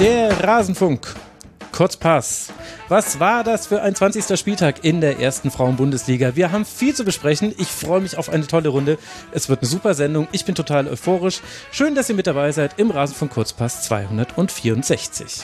Der Rasenfunk. Kurzpass. Was war das für ein 20. Spieltag in der ersten Frauenbundesliga? Wir haben viel zu besprechen. Ich freue mich auf eine tolle Runde. Es wird eine super Sendung. Ich bin total euphorisch. Schön, dass ihr mit dabei seid im Rasenfunk Kurzpass 264.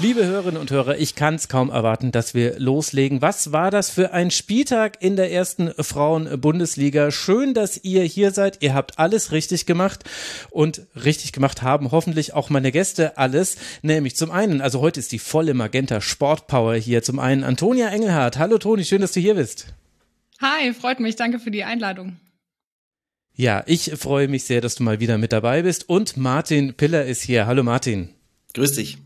Liebe Hörerinnen und Hörer, ich kann es kaum erwarten, dass wir loslegen. Was war das für ein Spieltag in der ersten Frauen-Bundesliga? Schön, dass ihr hier seid. Ihr habt alles richtig gemacht und richtig gemacht haben hoffentlich auch meine Gäste alles. Nämlich zum einen, also heute ist die volle Magenta Sportpower hier. Zum einen Antonia Engelhardt. Hallo Toni, schön, dass du hier bist. Hi, freut mich. Danke für die Einladung. Ja, ich freue mich sehr, dass du mal wieder mit dabei bist. Und Martin Piller ist hier. Hallo Martin. Grüß dich.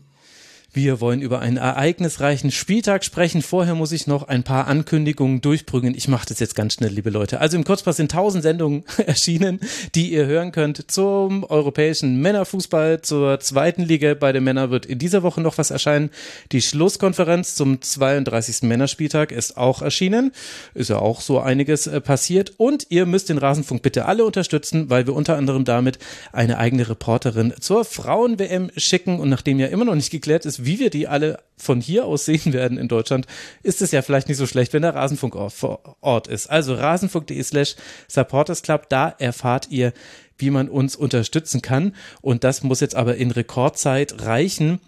Wir wollen über einen ereignisreichen Spieltag sprechen. Vorher muss ich noch ein paar Ankündigungen durchbringen. Ich mache das jetzt ganz schnell, liebe Leute. Also im Kurzpass sind tausend Sendungen erschienen, die ihr hören könnt zum europäischen Männerfußball, zur zweiten Liga. Bei den Männern wird in dieser Woche noch was erscheinen. Die Schlusskonferenz zum 32. Männerspieltag ist auch erschienen. Ist ja auch so einiges äh, passiert. Und ihr müsst den Rasenfunk bitte alle unterstützen, weil wir unter anderem damit eine eigene Reporterin zur Frauen-WM schicken. Und nachdem ja immer noch nicht geklärt ist, wie wir die alle von hier aus sehen werden in Deutschland, ist es ja vielleicht nicht so schlecht, wenn der Rasenfunk vor Ort ist. Also rasenfunk.de slash supportersclub, da erfahrt ihr, wie man uns unterstützen kann. Und das muss jetzt aber in Rekordzeit reichen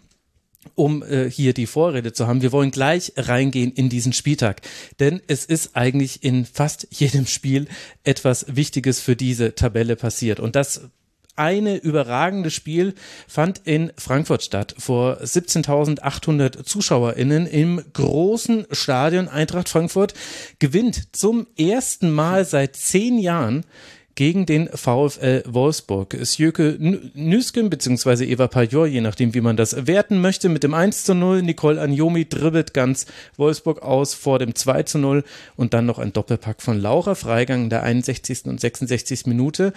um äh, hier die Vorrede zu haben. Wir wollen gleich reingehen in diesen Spieltag, denn es ist eigentlich in fast jedem Spiel etwas Wichtiges für diese Tabelle passiert und das eine überragende Spiel fand in Frankfurt statt vor 17.800 ZuschauerInnen im großen Stadion Eintracht Frankfurt gewinnt zum ersten Mal seit zehn Jahren gegen den VfL Wolfsburg. Sjöke Nüsken bzw. Eva Pajor, je nachdem wie man das werten möchte, mit dem 1 zu 0. Nicole Anjomi dribbelt ganz Wolfsburg aus vor dem 2 zu 0 und dann noch ein Doppelpack von Laura Freigang in der 61. und 66. Minute.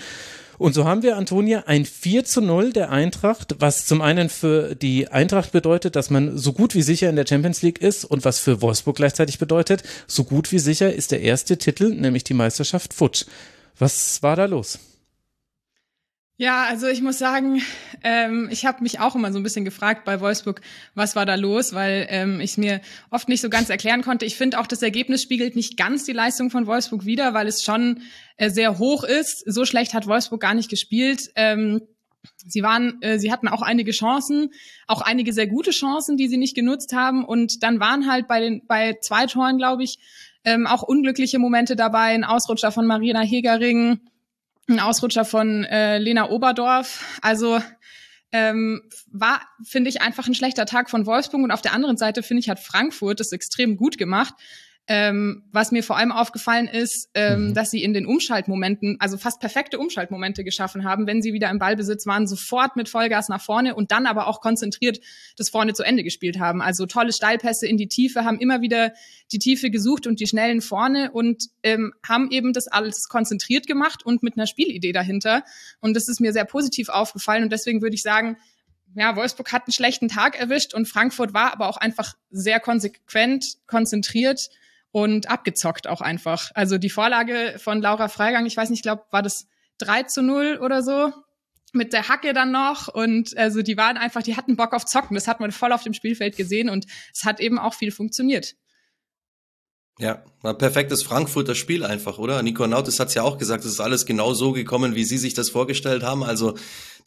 Und so haben wir, Antonia, ein 4 zu 0 der Eintracht, was zum einen für die Eintracht bedeutet, dass man so gut wie sicher in der Champions League ist und was für Wolfsburg gleichzeitig bedeutet, so gut wie sicher ist der erste Titel, nämlich die Meisterschaft futsch. Was war da los? Ja, also ich muss sagen, ähm, ich habe mich auch immer so ein bisschen gefragt bei Wolfsburg, was war da los, weil ähm, ich mir oft nicht so ganz erklären konnte. Ich finde auch, das Ergebnis spiegelt nicht ganz die Leistung von Wolfsburg wider, weil es schon äh, sehr hoch ist. So schlecht hat Wolfsburg gar nicht gespielt. Ähm, sie waren, äh, sie hatten auch einige Chancen, auch einige sehr gute Chancen, die sie nicht genutzt haben. Und dann waren halt bei den bei zwei Toren, glaube ich, ähm, auch unglückliche Momente dabei. Ein Ausrutscher von Marina Hegering ein Ausrutscher von äh, Lena Oberdorf. Also ähm, war, finde ich, einfach ein schlechter Tag von Wolfsburg. Und auf der anderen Seite, finde ich, hat Frankfurt das extrem gut gemacht. Ähm, was mir vor allem aufgefallen ist, ähm, mhm. dass sie in den Umschaltmomenten, also fast perfekte Umschaltmomente geschaffen haben, wenn sie wieder im Ballbesitz waren, sofort mit Vollgas nach vorne und dann aber auch konzentriert das vorne zu Ende gespielt haben. Also tolle Steilpässe in die Tiefe, haben immer wieder die Tiefe gesucht und die schnellen vorne und ähm, haben eben das alles konzentriert gemacht und mit einer Spielidee dahinter. Und das ist mir sehr positiv aufgefallen und deswegen würde ich sagen, ja, Wolfsburg hat einen schlechten Tag erwischt und Frankfurt war aber auch einfach sehr konsequent, konzentriert und abgezockt auch einfach. Also die Vorlage von Laura Freigang, ich weiß nicht, ich glaube, war das 3 zu 0 oder so mit der Hacke dann noch und also die waren einfach, die hatten Bock auf Zocken. Das hat man voll auf dem Spielfeld gesehen und es hat eben auch viel funktioniert. Ja, war perfektes Frankfurter Spiel einfach, oder? Nico Nautis hat es ja auch gesagt, es ist alles genau so gekommen, wie sie sich das vorgestellt haben. Also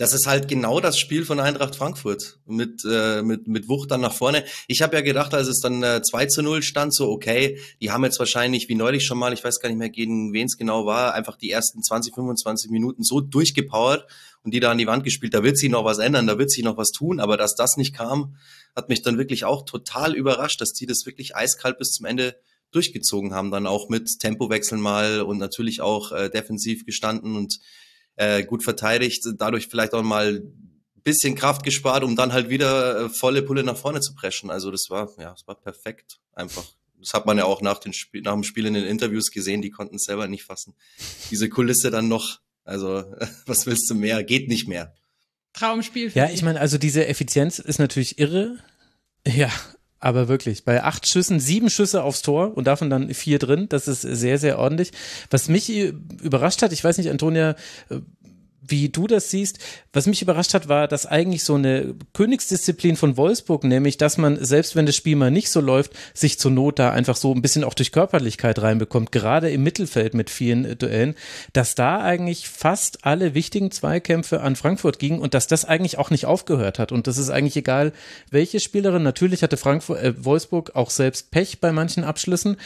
das ist halt genau das Spiel von Eintracht Frankfurt mit, äh, mit, mit Wucht dann nach vorne. Ich habe ja gedacht, als es dann äh, 2 zu 0 stand, so okay, die haben jetzt wahrscheinlich, wie neulich schon mal, ich weiß gar nicht mehr, gegen wen es genau war, einfach die ersten 20, 25 Minuten so durchgepowert und die da an die Wand gespielt. Da wird sich noch was ändern, da wird sich noch was tun, aber dass das nicht kam, hat mich dann wirklich auch total überrascht, dass die das wirklich eiskalt bis zum Ende durchgezogen haben, dann auch mit Tempowechseln mal und natürlich auch äh, defensiv gestanden und äh, gut verteidigt, dadurch vielleicht auch mal bisschen Kraft gespart, um dann halt wieder äh, volle Pulle nach vorne zu preschen. Also das war, ja, das war perfekt einfach. Das hat man ja auch nach, den Spiel, nach dem Spiel in den Interviews gesehen, die konnten es selber nicht fassen. Diese Kulisse dann noch, also was willst du mehr? Geht nicht mehr. Traumspiel. Ja, ich meine, also diese Effizienz ist natürlich irre. Ja, aber wirklich, bei acht Schüssen, sieben Schüsse aufs Tor und davon dann vier drin, das ist sehr, sehr ordentlich. Was mich überrascht hat, ich weiß nicht, Antonia, äh, wie du das siehst. Was mich überrascht hat, war, dass eigentlich so eine Königsdisziplin von Wolfsburg, nämlich, dass man, selbst wenn das Spiel mal nicht so läuft, sich zur Not da einfach so ein bisschen auch durch Körperlichkeit reinbekommt, gerade im Mittelfeld mit vielen äh, Duellen, dass da eigentlich fast alle wichtigen Zweikämpfe an Frankfurt gingen und dass das eigentlich auch nicht aufgehört hat. Und das ist eigentlich egal, welche Spielerin. Natürlich hatte Frankfurt, äh, Wolfsburg auch selbst Pech bei manchen Abschlüssen,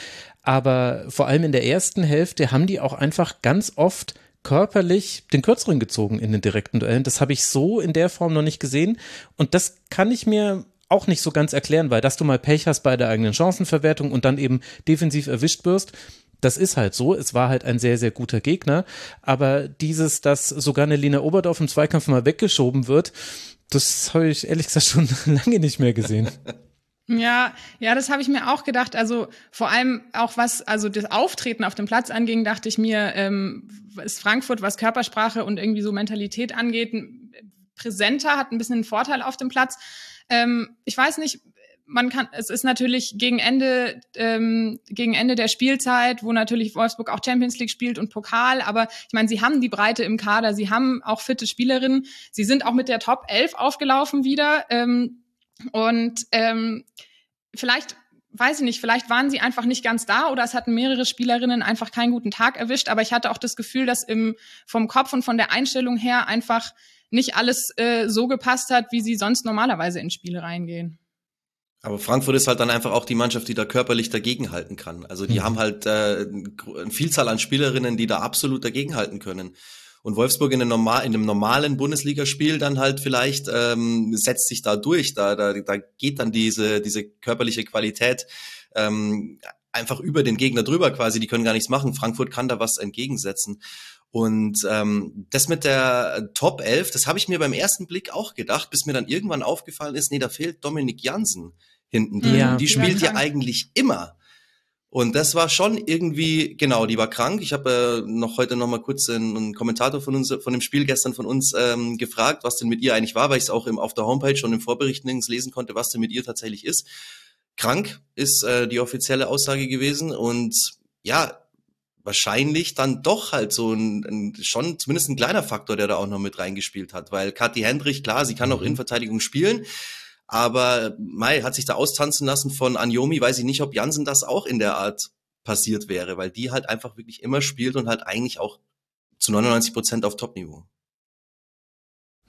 aber vor allem in der ersten Hälfte haben die auch einfach ganz oft körperlich den Kürzeren gezogen in den direkten Duellen. Das habe ich so in der Form noch nicht gesehen. Und das kann ich mir auch nicht so ganz erklären, weil dass du mal Pech hast bei der eigenen Chancenverwertung und dann eben defensiv erwischt wirst, das ist halt so. Es war halt ein sehr, sehr guter Gegner. Aber dieses, dass sogar eine Lina Oberdorf im Zweikampf mal weggeschoben wird, das habe ich ehrlich gesagt schon lange nicht mehr gesehen. Ja, ja, das habe ich mir auch gedacht. Also vor allem auch was, also das Auftreten auf dem Platz anging, dachte ich mir, ähm, ist Frankfurt, was Körpersprache und irgendwie so Mentalität angeht, präsenter, hat ein bisschen einen Vorteil auf dem Platz. Ähm, ich weiß nicht, man kann, es ist natürlich gegen Ende, ähm, gegen Ende der Spielzeit, wo natürlich Wolfsburg auch Champions League spielt und Pokal, aber ich meine, sie haben die Breite im Kader, sie haben auch fitte Spielerinnen, sie sind auch mit der Top 11 aufgelaufen wieder. Ähm, und ähm, vielleicht weiß ich nicht, vielleicht waren sie einfach nicht ganz da oder es hatten mehrere Spielerinnen einfach keinen guten Tag erwischt, aber ich hatte auch das Gefühl, dass im, vom Kopf und von der Einstellung her einfach nicht alles äh, so gepasst hat, wie sie sonst normalerweise in Spiele reingehen. Aber Frankfurt ist halt dann einfach auch die Mannschaft, die da körperlich dagegenhalten kann. Also die mhm. haben halt äh, eine Vielzahl an Spielerinnen, die da absolut dagegenhalten können und Wolfsburg in einem, normal, in einem normalen Bundesligaspiel dann halt vielleicht ähm, setzt sich da durch, da, da, da geht dann diese, diese körperliche Qualität ähm, einfach über den Gegner drüber quasi, die können gar nichts machen. Frankfurt kann da was entgegensetzen. Und ähm, das mit der Top 11, das habe ich mir beim ersten Blick auch gedacht, bis mir dann irgendwann aufgefallen ist, nee, da fehlt Dominik Jansen hinten drin. Ja, die spielt ja eigentlich immer. Und das war schon irgendwie, genau, die war krank. Ich habe äh, noch heute noch mal kurz einen, Kommentator von uns, von dem Spiel gestern von uns ähm, gefragt, was denn mit ihr eigentlich war, weil ich es auch im, auf der Homepage schon im Vorberichten lesen konnte, was denn mit ihr tatsächlich ist. Krank ist äh, die offizielle Aussage gewesen und ja, wahrscheinlich dann doch halt so ein, ein schon zumindest ein kleiner Faktor, der da auch noch mit reingespielt hat, weil Kathi Hendrich, klar, sie kann auch mhm. Innenverteidigung spielen, aber Mai hat sich da austanzen lassen von Anjomi. Weiß ich nicht, ob Jansen das auch in der Art passiert wäre, weil die halt einfach wirklich immer spielt und halt eigentlich auch zu 99 Prozent auf Topniveau.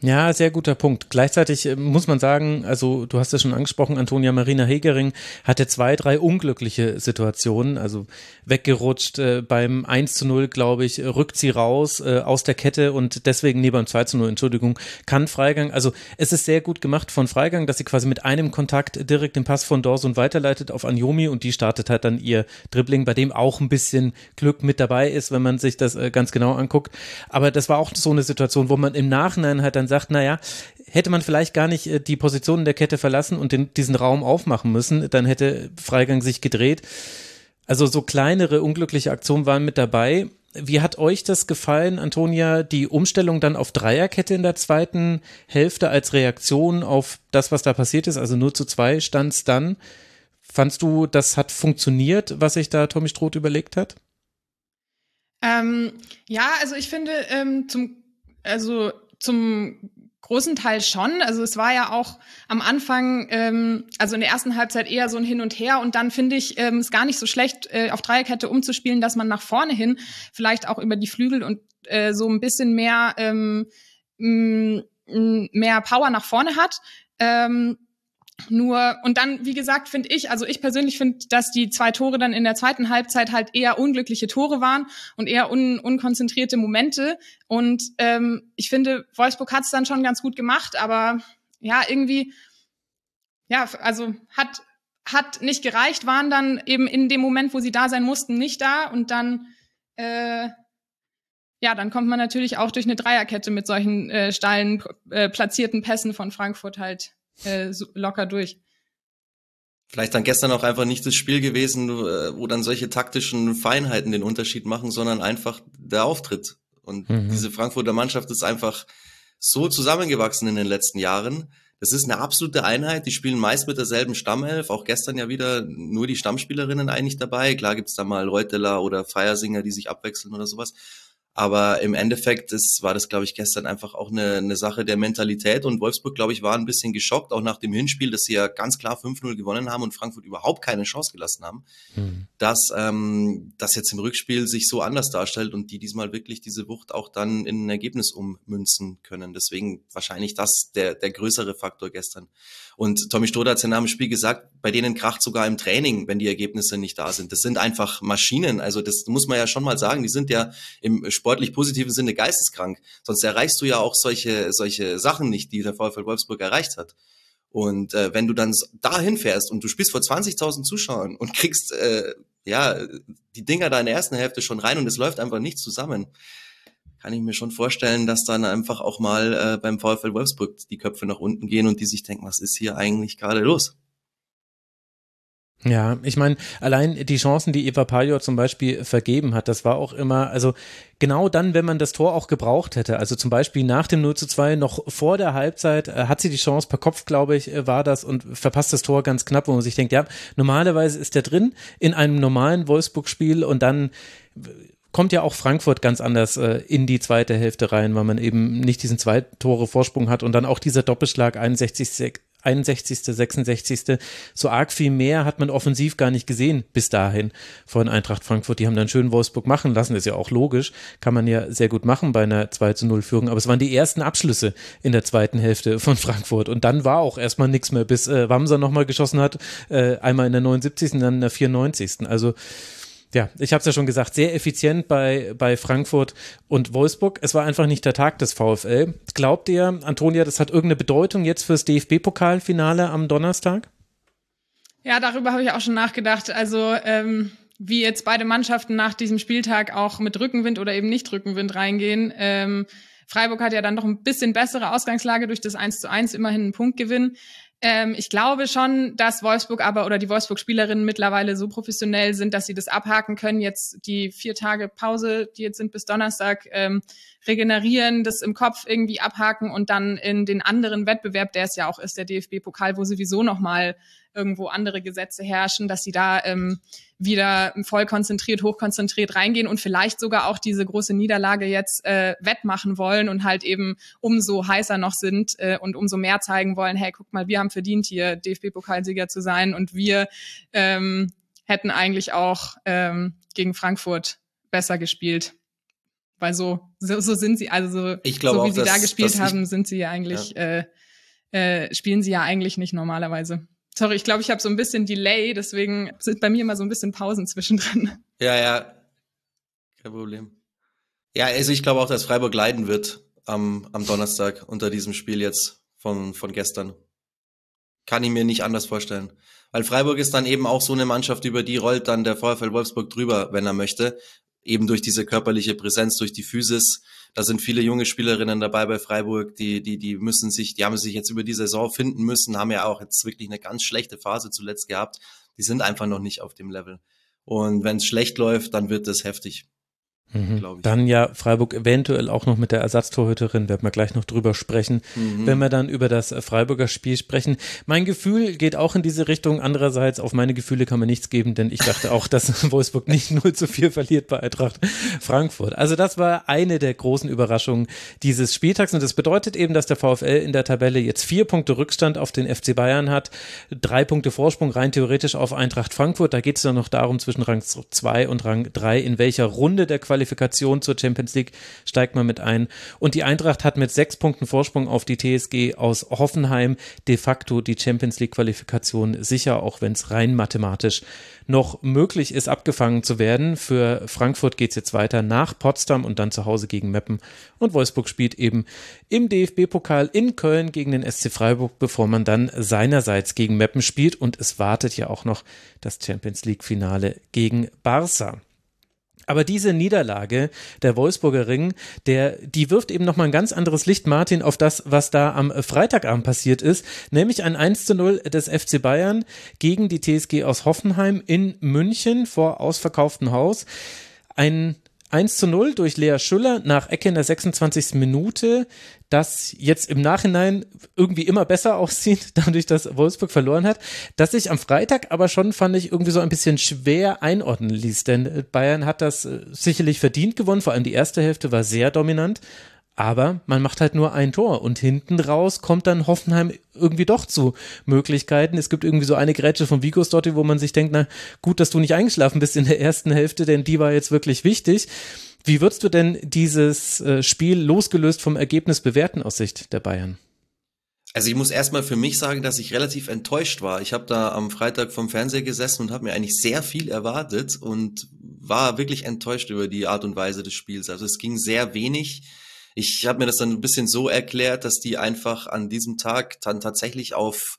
Ja, sehr guter Punkt. Gleichzeitig äh, muss man sagen, also du hast es schon angesprochen, Antonia Marina Hegering hatte zwei, drei unglückliche Situationen, also weggerutscht äh, beim 1 zu 0, glaube ich, rückt sie raus äh, aus der Kette und deswegen, nee, beim 2 zu 0, Entschuldigung, kann Freigang, also es ist sehr gut gemacht von Freigang, dass sie quasi mit einem Kontakt direkt den Pass von Dorsun weiterleitet auf Anjomi und die startet halt dann ihr Dribbling, bei dem auch ein bisschen Glück mit dabei ist, wenn man sich das äh, ganz genau anguckt. Aber das war auch so eine Situation, wo man im Nachhinein halt dann dann sagt, naja, hätte man vielleicht gar nicht äh, die Positionen der Kette verlassen und den, diesen Raum aufmachen müssen, dann hätte Freigang sich gedreht. Also so kleinere unglückliche Aktionen waren mit dabei. Wie hat euch das gefallen, Antonia, die Umstellung dann auf Dreierkette in der zweiten Hälfte als Reaktion auf das, was da passiert ist? Also nur zu zwei stand es dann. Fandst du, das hat funktioniert, was sich da Tommy Stroth überlegt hat? Ähm, ja, also ich finde, ähm, zum, also zum großen Teil schon. Also es war ja auch am Anfang, ähm, also in der ersten Halbzeit eher so ein Hin und Her und dann finde ich ähm, es gar nicht so schlecht, äh, auf Dreierkette umzuspielen, dass man nach vorne hin vielleicht auch über die Flügel und äh, so ein bisschen mehr ähm, mehr Power nach vorne hat. Ähm, nur, und dann, wie gesagt, finde ich, also ich persönlich finde, dass die zwei Tore dann in der zweiten Halbzeit halt eher unglückliche Tore waren und eher un unkonzentrierte Momente. Und ähm, ich finde, Wolfsburg hat es dann schon ganz gut gemacht, aber ja, irgendwie, ja, also hat, hat nicht gereicht, waren dann eben in dem Moment, wo sie da sein mussten, nicht da. Und dann, äh, ja, dann kommt man natürlich auch durch eine Dreierkette mit solchen äh, steilen äh, platzierten Pässen von Frankfurt halt äh, locker durch. Vielleicht dann gestern auch einfach nicht das Spiel gewesen, äh, wo dann solche taktischen Feinheiten den Unterschied machen, sondern einfach der Auftritt. Und mhm. diese Frankfurter Mannschaft ist einfach so zusammengewachsen in den letzten Jahren. Das ist eine absolute Einheit. Die spielen meist mit derselben Stammelf. Auch gestern ja wieder nur die Stammspielerinnen eigentlich dabei. Klar gibt's da mal Reuteler oder Feiersinger, die sich abwechseln oder sowas. Aber im Endeffekt ist, war das, glaube ich, gestern einfach auch eine, eine Sache der Mentalität. Und Wolfsburg, glaube ich, war ein bisschen geschockt, auch nach dem Hinspiel, dass sie ja ganz klar 5-0 gewonnen haben und Frankfurt überhaupt keine Chance gelassen haben, mhm. dass ähm, das jetzt im Rückspiel sich so anders darstellt und die diesmal wirklich diese Wucht auch dann in ein Ergebnis ummünzen können. Deswegen wahrscheinlich das der, der größere Faktor gestern. Und Tommy Stoder hat ja nach dem Spiel gesagt, bei denen kracht sogar im Training, wenn die Ergebnisse nicht da sind. Das sind einfach Maschinen. Also das muss man ja schon mal sagen. Die sind ja im sportlich positiven Sinne geisteskrank. Sonst erreichst du ja auch solche, solche Sachen nicht, die der VfL Wolfsburg erreicht hat. Und äh, wenn du dann dahin fährst und du spielst vor 20.000 Zuschauern und kriegst äh, ja die Dinger da in der ersten Hälfte schon rein und es läuft einfach nicht zusammen, kann ich mir schon vorstellen, dass dann einfach auch mal äh, beim VfL Wolfsburg die Köpfe nach unten gehen und die sich denken, was ist hier eigentlich gerade los? Ja, ich meine, allein die Chancen, die Eva Pajor zum Beispiel vergeben hat, das war auch immer, also genau dann, wenn man das Tor auch gebraucht hätte, also zum Beispiel nach dem 0 zu 2, noch vor der Halbzeit, äh, hat sie die Chance per Kopf, glaube ich, äh, war das und verpasst das Tor ganz knapp, wo man sich denkt, ja, normalerweise ist der drin in einem normalen Wolfsburg-Spiel und dann kommt ja auch Frankfurt ganz anders äh, in die zweite Hälfte rein, weil man eben nicht diesen zwei Tore Vorsprung hat und dann auch dieser Doppelschlag 61, 61., 66. So arg viel mehr hat man offensiv gar nicht gesehen bis dahin von Eintracht Frankfurt. Die haben dann schön Wolfsburg machen lassen, ist ja auch logisch, kann man ja sehr gut machen bei einer 2 zu 0 Führung. Aber es waren die ersten Abschlüsse in der zweiten Hälfte von Frankfurt. Und dann war auch erstmal nichts mehr, bis äh, Wamser nochmal geschossen hat, äh, einmal in der 79. und dann in der 94. Also ja, ich habe es ja schon gesagt, sehr effizient bei, bei Frankfurt und Wolfsburg. Es war einfach nicht der Tag des VfL. Glaubt ihr, Antonia, das hat irgendeine Bedeutung jetzt fürs DFB-Pokalfinale am Donnerstag? Ja, darüber habe ich auch schon nachgedacht. Also ähm, wie jetzt beide Mannschaften nach diesem Spieltag auch mit Rückenwind oder eben nicht Rückenwind reingehen. Ähm, Freiburg hat ja dann noch ein bisschen bessere Ausgangslage durch das 1 zu 1, immerhin einen Punktgewinn. Ähm, ich glaube schon, dass Wolfsburg aber oder die Wolfsburg-Spielerinnen mittlerweile so professionell sind, dass sie das abhaken können. Jetzt die vier Tage Pause, die jetzt sind bis Donnerstag, ähm, regenerieren, das im Kopf irgendwie abhaken und dann in den anderen Wettbewerb, der es ja auch ist, der DFB-Pokal, wo sowieso nochmal irgendwo andere Gesetze herrschen, dass sie da ähm, wieder voll konzentriert, hochkonzentriert reingehen und vielleicht sogar auch diese große Niederlage jetzt äh, wettmachen wollen und halt eben umso heißer noch sind äh, und umso mehr zeigen wollen, hey, guck mal, wir haben verdient, hier DFB-Pokalsieger zu sein und wir ähm, hätten eigentlich auch ähm, gegen Frankfurt besser gespielt. Weil so, so, so sind sie, also so, ich so wie auch, sie da gespielt haben, sind sie ja eigentlich, ja. Äh, äh, spielen sie ja eigentlich nicht normalerweise. Sorry, ich glaube, ich habe so ein bisschen Delay, deswegen sind bei mir immer so ein bisschen Pausen zwischendrin. Ja, ja. Kein Problem. Ja, also ich glaube auch, dass Freiburg leiden wird am, am Donnerstag unter diesem Spiel jetzt von, von gestern. Kann ich mir nicht anders vorstellen. Weil Freiburg ist dann eben auch so eine Mannschaft, über die rollt dann der VfL Wolfsburg drüber, wenn er möchte eben durch diese körperliche Präsenz, durch die Physis. Da sind viele junge Spielerinnen dabei bei Freiburg, die, die, die müssen sich, die haben sich jetzt über die Saison finden müssen, haben ja auch jetzt wirklich eine ganz schlechte Phase zuletzt gehabt. Die sind einfach noch nicht auf dem Level. Und wenn es schlecht läuft, dann wird es heftig. Mhm. Dann ja Freiburg eventuell auch noch mit der Ersatztorhüterin, werden wir gleich noch drüber sprechen, mhm. wenn wir dann über das Freiburger Spiel sprechen. Mein Gefühl geht auch in diese Richtung. Andererseits, auf meine Gefühle kann man nichts geben, denn ich dachte auch, dass Wolfsburg nicht 0 zu 4 verliert bei Eintracht Frankfurt. Also das war eine der großen Überraschungen dieses Spieltags und das bedeutet eben, dass der VfL in der Tabelle jetzt vier Punkte Rückstand auf den FC Bayern hat, drei Punkte Vorsprung rein theoretisch auf Eintracht Frankfurt. Da geht es dann noch darum, zwischen Rang 2 und Rang 3, in welcher Runde der Qualität Qualifikation zur Champions League steigt man mit ein. Und die Eintracht hat mit sechs Punkten Vorsprung auf die TSG aus Hoffenheim de facto die Champions League Qualifikation sicher, auch wenn es rein mathematisch noch möglich ist, abgefangen zu werden. Für Frankfurt geht es jetzt weiter nach Potsdam und dann zu Hause gegen Meppen. Und Wolfsburg spielt eben im DFB-Pokal in Köln gegen den SC Freiburg, bevor man dann seinerseits gegen Meppen spielt. Und es wartet ja auch noch das Champions League-Finale gegen Barca. Aber diese Niederlage der Wolfsburger Ring, der, die wirft eben nochmal ein ganz anderes Licht, Martin, auf das, was da am Freitagabend passiert ist, nämlich ein 1 zu 0 des FC Bayern gegen die TSG aus Hoffenheim in München vor ausverkauftem Haus. Ein 1 zu 0 durch Lea Schüller nach Ecke in der 26. Minute, das jetzt im Nachhinein irgendwie immer besser aussieht, dadurch, dass Wolfsburg verloren hat, das sich am Freitag aber schon, fand ich, irgendwie so ein bisschen schwer einordnen ließ, denn Bayern hat das äh, sicherlich verdient gewonnen, vor allem die erste Hälfte war sehr dominant, aber man macht halt nur ein Tor und hinten raus kommt dann Hoffenheim irgendwie doch zu Möglichkeiten. Es gibt irgendwie so eine Grätsche von Vigos dort, wo man sich denkt, na gut, dass du nicht eingeschlafen bist in der ersten Hälfte, denn die war jetzt wirklich wichtig. Wie würdest du denn dieses äh, Spiel losgelöst vom Ergebnis bewerten aus Sicht der Bayern? Also ich muss erstmal für mich sagen, dass ich relativ enttäuscht war. Ich habe da am Freitag vom Fernseher gesessen und habe mir eigentlich sehr viel erwartet und war wirklich enttäuscht über die Art und Weise des Spiels. Also es ging sehr wenig ich habe mir das dann ein bisschen so erklärt, dass die einfach an diesem Tag dann tatsächlich auf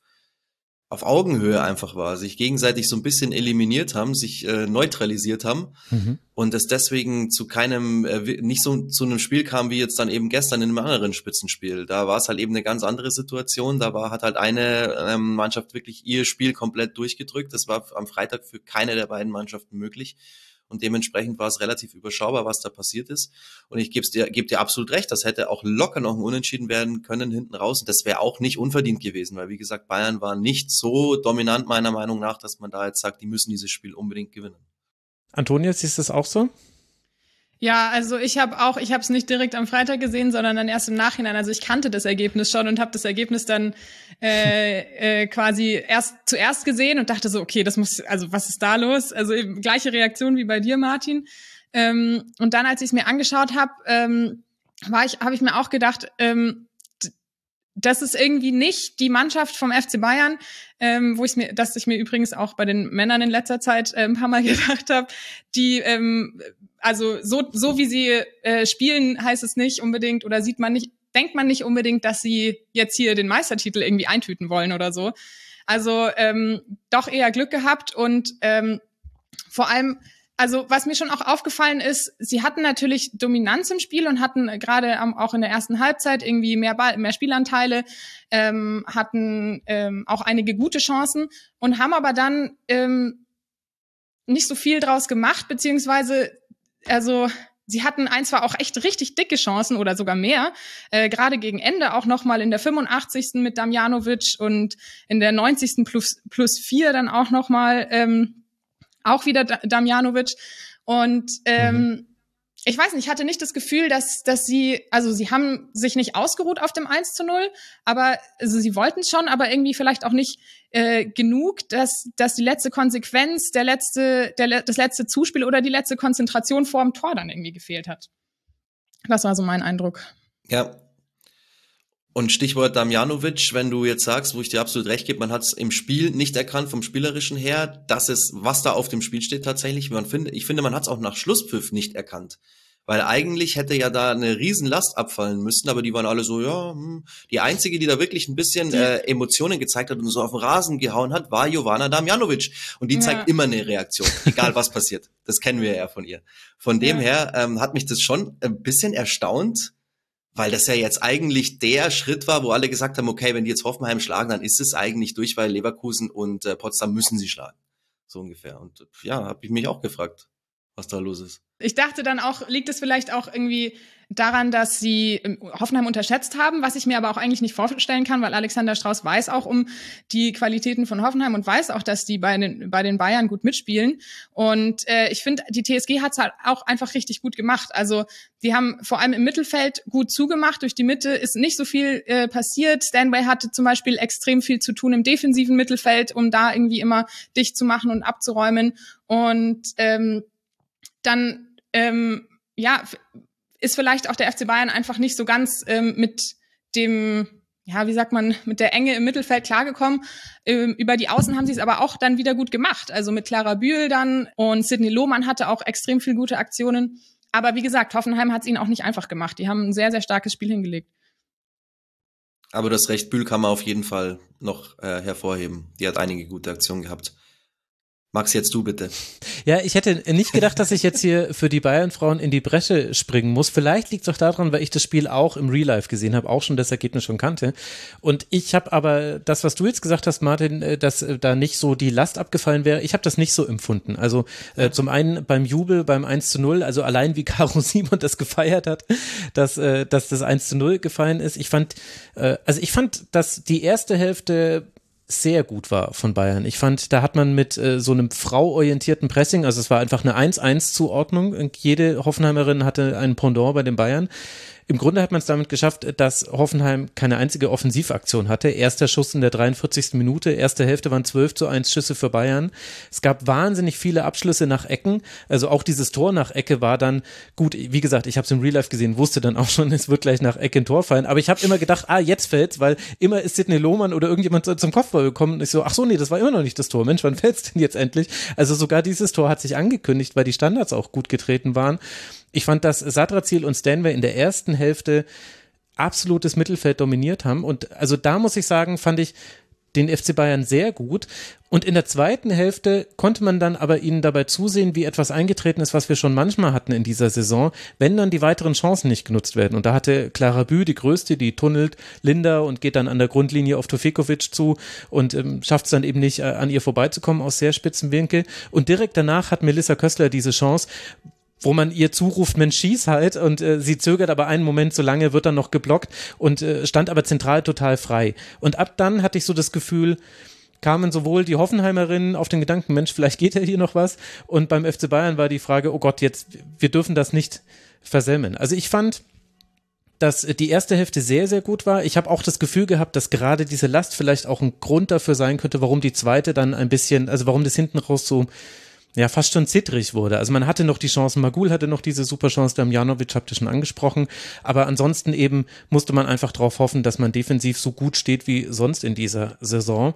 auf Augenhöhe einfach war, sich gegenseitig so ein bisschen eliminiert haben, sich äh, neutralisiert haben mhm. und es deswegen zu keinem, äh, nicht so zu einem Spiel kam wie jetzt dann eben gestern in einem anderen Spitzenspiel. Da war es halt eben eine ganz andere Situation. Da war, hat halt eine ähm, Mannschaft wirklich ihr Spiel komplett durchgedrückt. Das war am Freitag für keine der beiden Mannschaften möglich und dementsprechend war es relativ überschaubar, was da passiert ist. Und ich gebe dir, geb dir absolut recht, das hätte auch locker noch ein Unentschieden werden können hinten raus. Und das wäre auch nicht unverdient gewesen, weil wie gesagt, Bayern war nicht so dominant meiner Meinung nach, dass man da jetzt sagt, die müssen dieses Spiel unbedingt gewinnen. Antonia, siehst du das auch so? Ja, also ich habe auch, ich habe es nicht direkt am Freitag gesehen, sondern dann erst im Nachhinein. Also ich kannte das Ergebnis schon und habe das Ergebnis dann äh, äh, quasi erst zuerst gesehen und dachte so, okay, das muss, also was ist da los? Also eben gleiche Reaktion wie bei dir, Martin. Ähm, und dann, als ich es mir angeschaut habe, ähm, war ich, habe ich mir auch gedacht, ähm, das ist irgendwie nicht die Mannschaft vom FC Bayern, ähm, wo ich mir, dass ich mir übrigens auch bei den Männern in letzter Zeit äh, ein paar Mal gedacht habe, die ähm, also so so wie sie äh, spielen, heißt es nicht unbedingt oder sieht man nicht, denkt man nicht unbedingt, dass sie jetzt hier den Meistertitel irgendwie eintüten wollen oder so. Also ähm, doch eher Glück gehabt und ähm, vor allem also was mir schon auch aufgefallen ist, sie hatten natürlich Dominanz im Spiel und hatten gerade auch in der ersten Halbzeit irgendwie mehr, Ball, mehr Spielanteile, ähm, hatten ähm, auch einige gute Chancen und haben aber dann ähm, nicht so viel draus gemacht, beziehungsweise also sie hatten ein zwar auch echt richtig dicke Chancen oder sogar mehr, äh, gerade gegen Ende auch nochmal in der 85. mit Damjanovic und in der 90. plus, plus vier dann auch nochmal ähm, auch wieder Damjanovic. Und ähm, mhm. ich weiß nicht, ich hatte nicht das Gefühl, dass, dass sie, also sie haben sich nicht ausgeruht auf dem 1 zu 0, aber also sie wollten es schon, aber irgendwie vielleicht auch nicht äh, genug, dass, dass die letzte Konsequenz, der letzte, der, das letzte Zuspiel oder die letzte Konzentration vor dem Tor dann irgendwie gefehlt hat. Das war so mein Eindruck. Ja, und Stichwort Damjanovic, wenn du jetzt sagst, wo ich dir absolut recht gebe, man hat es im Spiel nicht erkannt vom Spielerischen her, dass es, was da auf dem Spiel steht tatsächlich. Man finde, ich finde, man hat es auch nach Schlusspfiff nicht erkannt. Weil eigentlich hätte ja da eine Riesenlast abfallen müssen, aber die waren alle so, ja, hm. die einzige, die da wirklich ein bisschen äh, Emotionen gezeigt hat und so auf den Rasen gehauen hat, war Jovana Damjanovic. Und die ja. zeigt immer eine Reaktion, egal was passiert. Das kennen wir ja von ihr. Von dem ja. her ähm, hat mich das schon ein bisschen erstaunt, weil das ja jetzt eigentlich der Schritt war, wo alle gesagt haben, okay, wenn die jetzt Hoffenheim schlagen, dann ist es eigentlich durch, weil Leverkusen und äh, Potsdam müssen sie schlagen. So ungefähr. Und ja, habe ich mich auch gefragt, was da los ist. Ich dachte dann auch, liegt es vielleicht auch irgendwie daran, dass sie ähm, Hoffenheim unterschätzt haben, was ich mir aber auch eigentlich nicht vorstellen kann, weil Alexander Strauß weiß auch um die Qualitäten von Hoffenheim und weiß auch, dass die bei den, bei den Bayern gut mitspielen. Und äh, ich finde, die TSG hat es halt auch einfach richtig gut gemacht. Also die haben vor allem im Mittelfeld gut zugemacht. Durch die Mitte ist nicht so viel äh, passiert. Stanway hatte zum Beispiel extrem viel zu tun im defensiven Mittelfeld, um da irgendwie immer dicht zu machen und abzuräumen. Und ähm, dann ähm, ja, ist vielleicht auch der FC Bayern einfach nicht so ganz ähm, mit dem ja, wie sagt man, mit der Enge im Mittelfeld klargekommen. Ähm, über die Außen haben sie es aber auch dann wieder gut gemacht. Also mit Clara Bühl dann und Sidney Lohmann hatte auch extrem viel gute Aktionen. Aber wie gesagt, Hoffenheim hat es ihnen auch nicht einfach gemacht. Die haben ein sehr, sehr starkes Spiel hingelegt. Aber das Recht Bühl kann man auf jeden Fall noch äh, hervorheben. Die hat einige gute Aktionen gehabt. Max, jetzt du bitte. Ja, ich hätte nicht gedacht, dass ich jetzt hier für die Bayern-Frauen in die Bresche springen muss. Vielleicht liegt es auch daran, weil ich das Spiel auch im Real Life gesehen habe, auch schon das Ergebnis schon kannte. Und ich habe aber das, was du jetzt gesagt hast, Martin, äh, dass äh, da nicht so die Last abgefallen wäre, ich habe das nicht so empfunden. Also äh, zum einen beim Jubel, beim 1 zu 0, also allein wie Caro Simon das gefeiert hat, dass, äh, dass das 1 zu 0 gefallen ist. Ich fand, äh, also ich fand, dass die erste Hälfte sehr gut war von Bayern. Ich fand, da hat man mit äh, so einem frauorientierten Pressing, also es war einfach eine 1-1-Zuordnung. Jede Hoffenheimerin hatte einen Pendant bei den Bayern. Im Grunde hat man es damit geschafft, dass Hoffenheim keine einzige Offensivaktion hatte. Erster Schuss in der 43. Minute, erste Hälfte waren 12 zu 1 Schüsse für Bayern. Es gab wahnsinnig viele Abschlüsse nach Ecken. Also auch dieses Tor nach Ecke war dann gut. Wie gesagt, ich habe es im Real Life gesehen, wusste dann auch schon, es wird gleich nach Ecke ein Tor fallen. Aber ich habe immer gedacht, ah, jetzt fällt's, weil immer ist Sidney Lohmann oder irgendjemand zum Kopfball gekommen und ich so, ach so, nee, das war immer noch nicht das Tor. Mensch, wann fällt's denn jetzt endlich? Also sogar dieses Tor hat sich angekündigt, weil die Standards auch gut getreten waren. Ich fand, dass Sadrazil und Stanway in der ersten Hälfte absolutes Mittelfeld dominiert haben. Und also da muss ich sagen, fand ich den FC Bayern sehr gut. Und in der zweiten Hälfte konnte man dann aber ihnen dabei zusehen, wie etwas eingetreten ist, was wir schon manchmal hatten in dieser Saison, wenn dann die weiteren Chancen nicht genutzt werden. Und da hatte Clara Bü, die größte, die tunnelt Linda und geht dann an der Grundlinie auf Tofikovic zu und ähm, schafft es dann eben nicht, äh, an ihr vorbeizukommen aus sehr spitzen Winkel. Und direkt danach hat Melissa Köstler diese Chance, wo man ihr zuruft, Mensch, schieß halt und äh, sie zögert aber einen Moment so lange, wird dann noch geblockt und äh, stand aber zentral total frei. Und ab dann hatte ich so das Gefühl, kamen sowohl die Hoffenheimerinnen auf den Gedanken, Mensch, vielleicht geht ja hier noch was und beim FC Bayern war die Frage, oh Gott, jetzt, wir dürfen das nicht versemmeln. Also ich fand, dass die erste Hälfte sehr, sehr gut war. Ich habe auch das Gefühl gehabt, dass gerade diese Last vielleicht auch ein Grund dafür sein könnte, warum die zweite dann ein bisschen, also warum das hinten raus so ja fast schon zittrig wurde. Also man hatte noch die Chancen, Magul hatte noch diese super Chance, Damjanovic habt ihr schon angesprochen, aber ansonsten eben musste man einfach darauf hoffen, dass man defensiv so gut steht wie sonst in dieser Saison.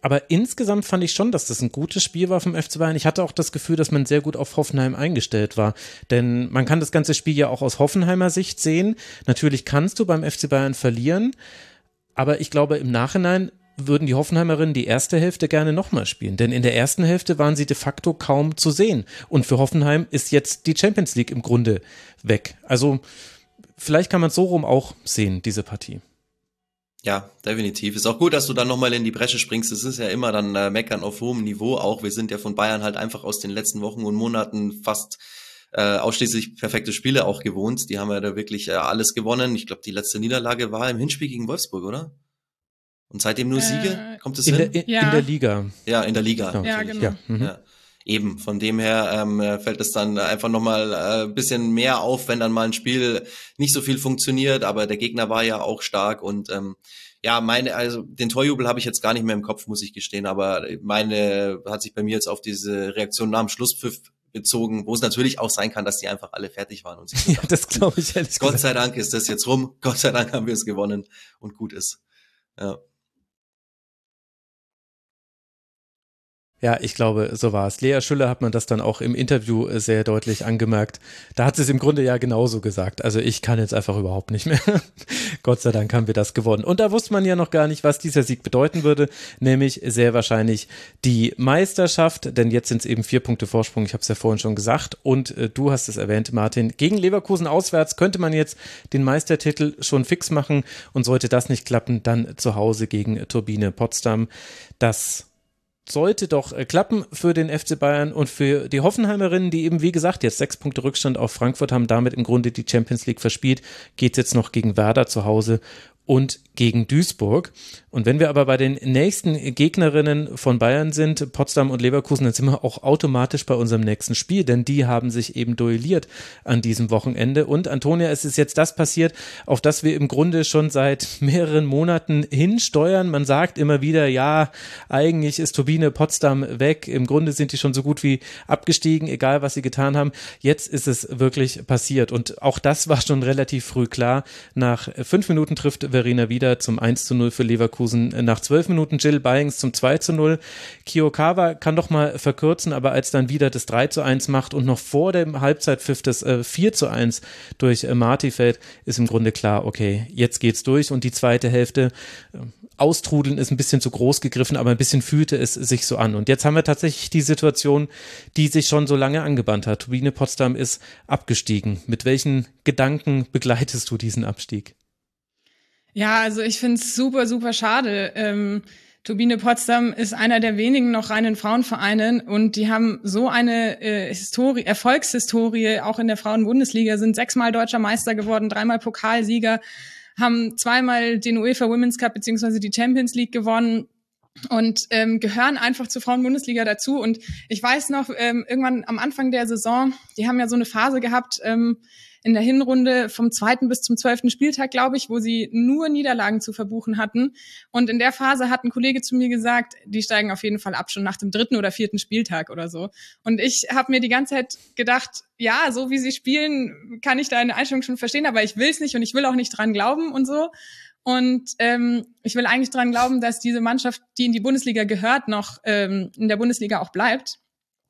Aber insgesamt fand ich schon, dass das ein gutes Spiel war vom FC Bayern. Ich hatte auch das Gefühl, dass man sehr gut auf Hoffenheim eingestellt war. Denn man kann das ganze Spiel ja auch aus Hoffenheimer Sicht sehen. Natürlich kannst du beim FC Bayern verlieren. Aber ich glaube, im Nachhinein würden die Hoffenheimerinnen die erste Hälfte gerne nochmal spielen. Denn in der ersten Hälfte waren sie de facto kaum zu sehen. Und für Hoffenheim ist jetzt die Champions League im Grunde weg. Also vielleicht kann man es so rum auch sehen, diese Partie. Ja, definitiv. Ist auch gut, dass du dann nochmal in die Bresche springst. Es ist ja immer dann äh, Meckern auf hohem Niveau auch. Wir sind ja von Bayern halt einfach aus den letzten Wochen und Monaten fast äh, ausschließlich perfekte Spiele auch gewohnt. Die haben ja da wirklich äh, alles gewonnen. Ich glaube, die letzte Niederlage war im Hinspiel gegen Wolfsburg, oder? Und seitdem nur Siege? Äh, Kommt es in hin? Der, in, ja. in der Liga. Ja, in der Liga. Genau. Ja, genau. Ja. Mhm. ja. Eben, von dem her ähm, fällt es dann einfach nochmal äh, ein bisschen mehr auf, wenn dann mal ein Spiel nicht so viel funktioniert, aber der Gegner war ja auch stark und ähm, ja, meine, also den Torjubel habe ich jetzt gar nicht mehr im Kopf, muss ich gestehen, aber meine hat sich bei mir jetzt auf diese Reaktion nach dem Schlusspfiff bezogen, wo es natürlich auch sein kann, dass die einfach alle fertig waren und sich ja, das glaube ich ehrlich Gott sei Dank ist das jetzt rum, Gott sei Dank haben wir es gewonnen und gut ist. Ja. Ja, ich glaube, so war es. Lea Schüller hat man das dann auch im Interview äh, sehr deutlich angemerkt. Da hat sie es im Grunde ja genauso gesagt. Also ich kann jetzt einfach überhaupt nicht mehr. Gott sei Dank haben wir das gewonnen. Und da wusste man ja noch gar nicht, was dieser Sieg bedeuten würde, nämlich sehr wahrscheinlich die Meisterschaft, denn jetzt sind es eben vier Punkte Vorsprung. Ich habe es ja vorhin schon gesagt. Und äh, du hast es erwähnt, Martin. Gegen Leverkusen auswärts könnte man jetzt den Meistertitel schon fix machen. Und sollte das nicht klappen, dann zu Hause gegen Turbine Potsdam. Das sollte doch äh, klappen für den FC Bayern und für die Hoffenheimerinnen, die eben, wie gesagt, jetzt sechs Punkte Rückstand auf Frankfurt haben, damit im Grunde die Champions League verspielt, geht jetzt noch gegen Werder zu Hause und gegen Duisburg. Und wenn wir aber bei den nächsten Gegnerinnen von Bayern sind, Potsdam und Leverkusen, dann sind wir auch automatisch bei unserem nächsten Spiel, denn die haben sich eben duelliert an diesem Wochenende. Und Antonia, es ist jetzt das passiert, auf das wir im Grunde schon seit mehreren Monaten hinsteuern. Man sagt immer wieder, ja, eigentlich ist Turbine Potsdam weg. Im Grunde sind die schon so gut wie abgestiegen, egal was sie getan haben. Jetzt ist es wirklich passiert. Und auch das war schon relativ früh klar. Nach fünf Minuten trifft Verena wieder zum 1 zu 0 für Leverkusen. Nach zwölf Minuten Jill Byings zum 2 zu 0. Kiyokawa kann doch mal verkürzen, aber als dann wieder das 3 zu 1 macht und noch vor dem Halbzeitpfiff das äh, 4 zu 1 durch äh, Marti fällt, ist im Grunde klar, okay, jetzt geht's durch und die zweite Hälfte äh, austrudeln ist ein bisschen zu groß gegriffen, aber ein bisschen fühlte es sich so an. Und jetzt haben wir tatsächlich die Situation, die sich schon so lange angebannt hat. Turbine Potsdam ist abgestiegen. Mit welchen Gedanken begleitest du diesen Abstieg? Ja, also ich finde es super, super schade. Ähm, Turbine Potsdam ist einer der wenigen noch reinen Frauenvereine und die haben so eine äh, Historie, Erfolgshistorie, auch in der Frauenbundesliga, sind sechsmal deutscher Meister geworden, dreimal Pokalsieger, haben zweimal den UEFA Women's Cup beziehungsweise die Champions League gewonnen und ähm, gehören einfach zur Frauenbundesliga dazu. Und ich weiß noch, ähm, irgendwann am Anfang der Saison, die haben ja so eine Phase gehabt, ähm, in der Hinrunde vom zweiten bis zum zwölften Spieltag, glaube ich, wo sie nur Niederlagen zu verbuchen hatten. Und in der Phase hat ein Kollege zu mir gesagt, die steigen auf jeden Fall ab, schon nach dem dritten oder vierten Spieltag oder so. Und ich habe mir die ganze Zeit gedacht, ja, so wie sie spielen, kann ich deine Einstellung schon verstehen, aber ich will es nicht und ich will auch nicht dran glauben und so. Und ähm, ich will eigentlich dran glauben, dass diese Mannschaft, die in die Bundesliga gehört, noch ähm, in der Bundesliga auch bleibt.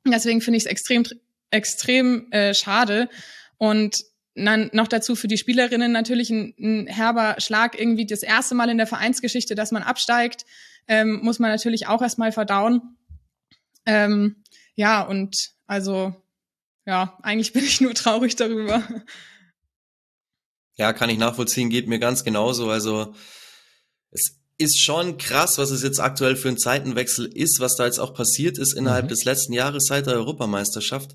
Deswegen finde ich es extrem, extrem äh, schade. Und dann noch dazu für die Spielerinnen natürlich ein, ein herber Schlag, irgendwie das erste Mal in der Vereinsgeschichte, dass man absteigt, ähm, muss man natürlich auch erstmal verdauen. Ähm, ja, und also, ja, eigentlich bin ich nur traurig darüber. Ja, kann ich nachvollziehen, geht mir ganz genauso. Also, es ist schon krass, was es jetzt aktuell für ein Zeitenwechsel ist, was da jetzt auch passiert ist innerhalb mhm. des letzten Jahres seit der Europameisterschaft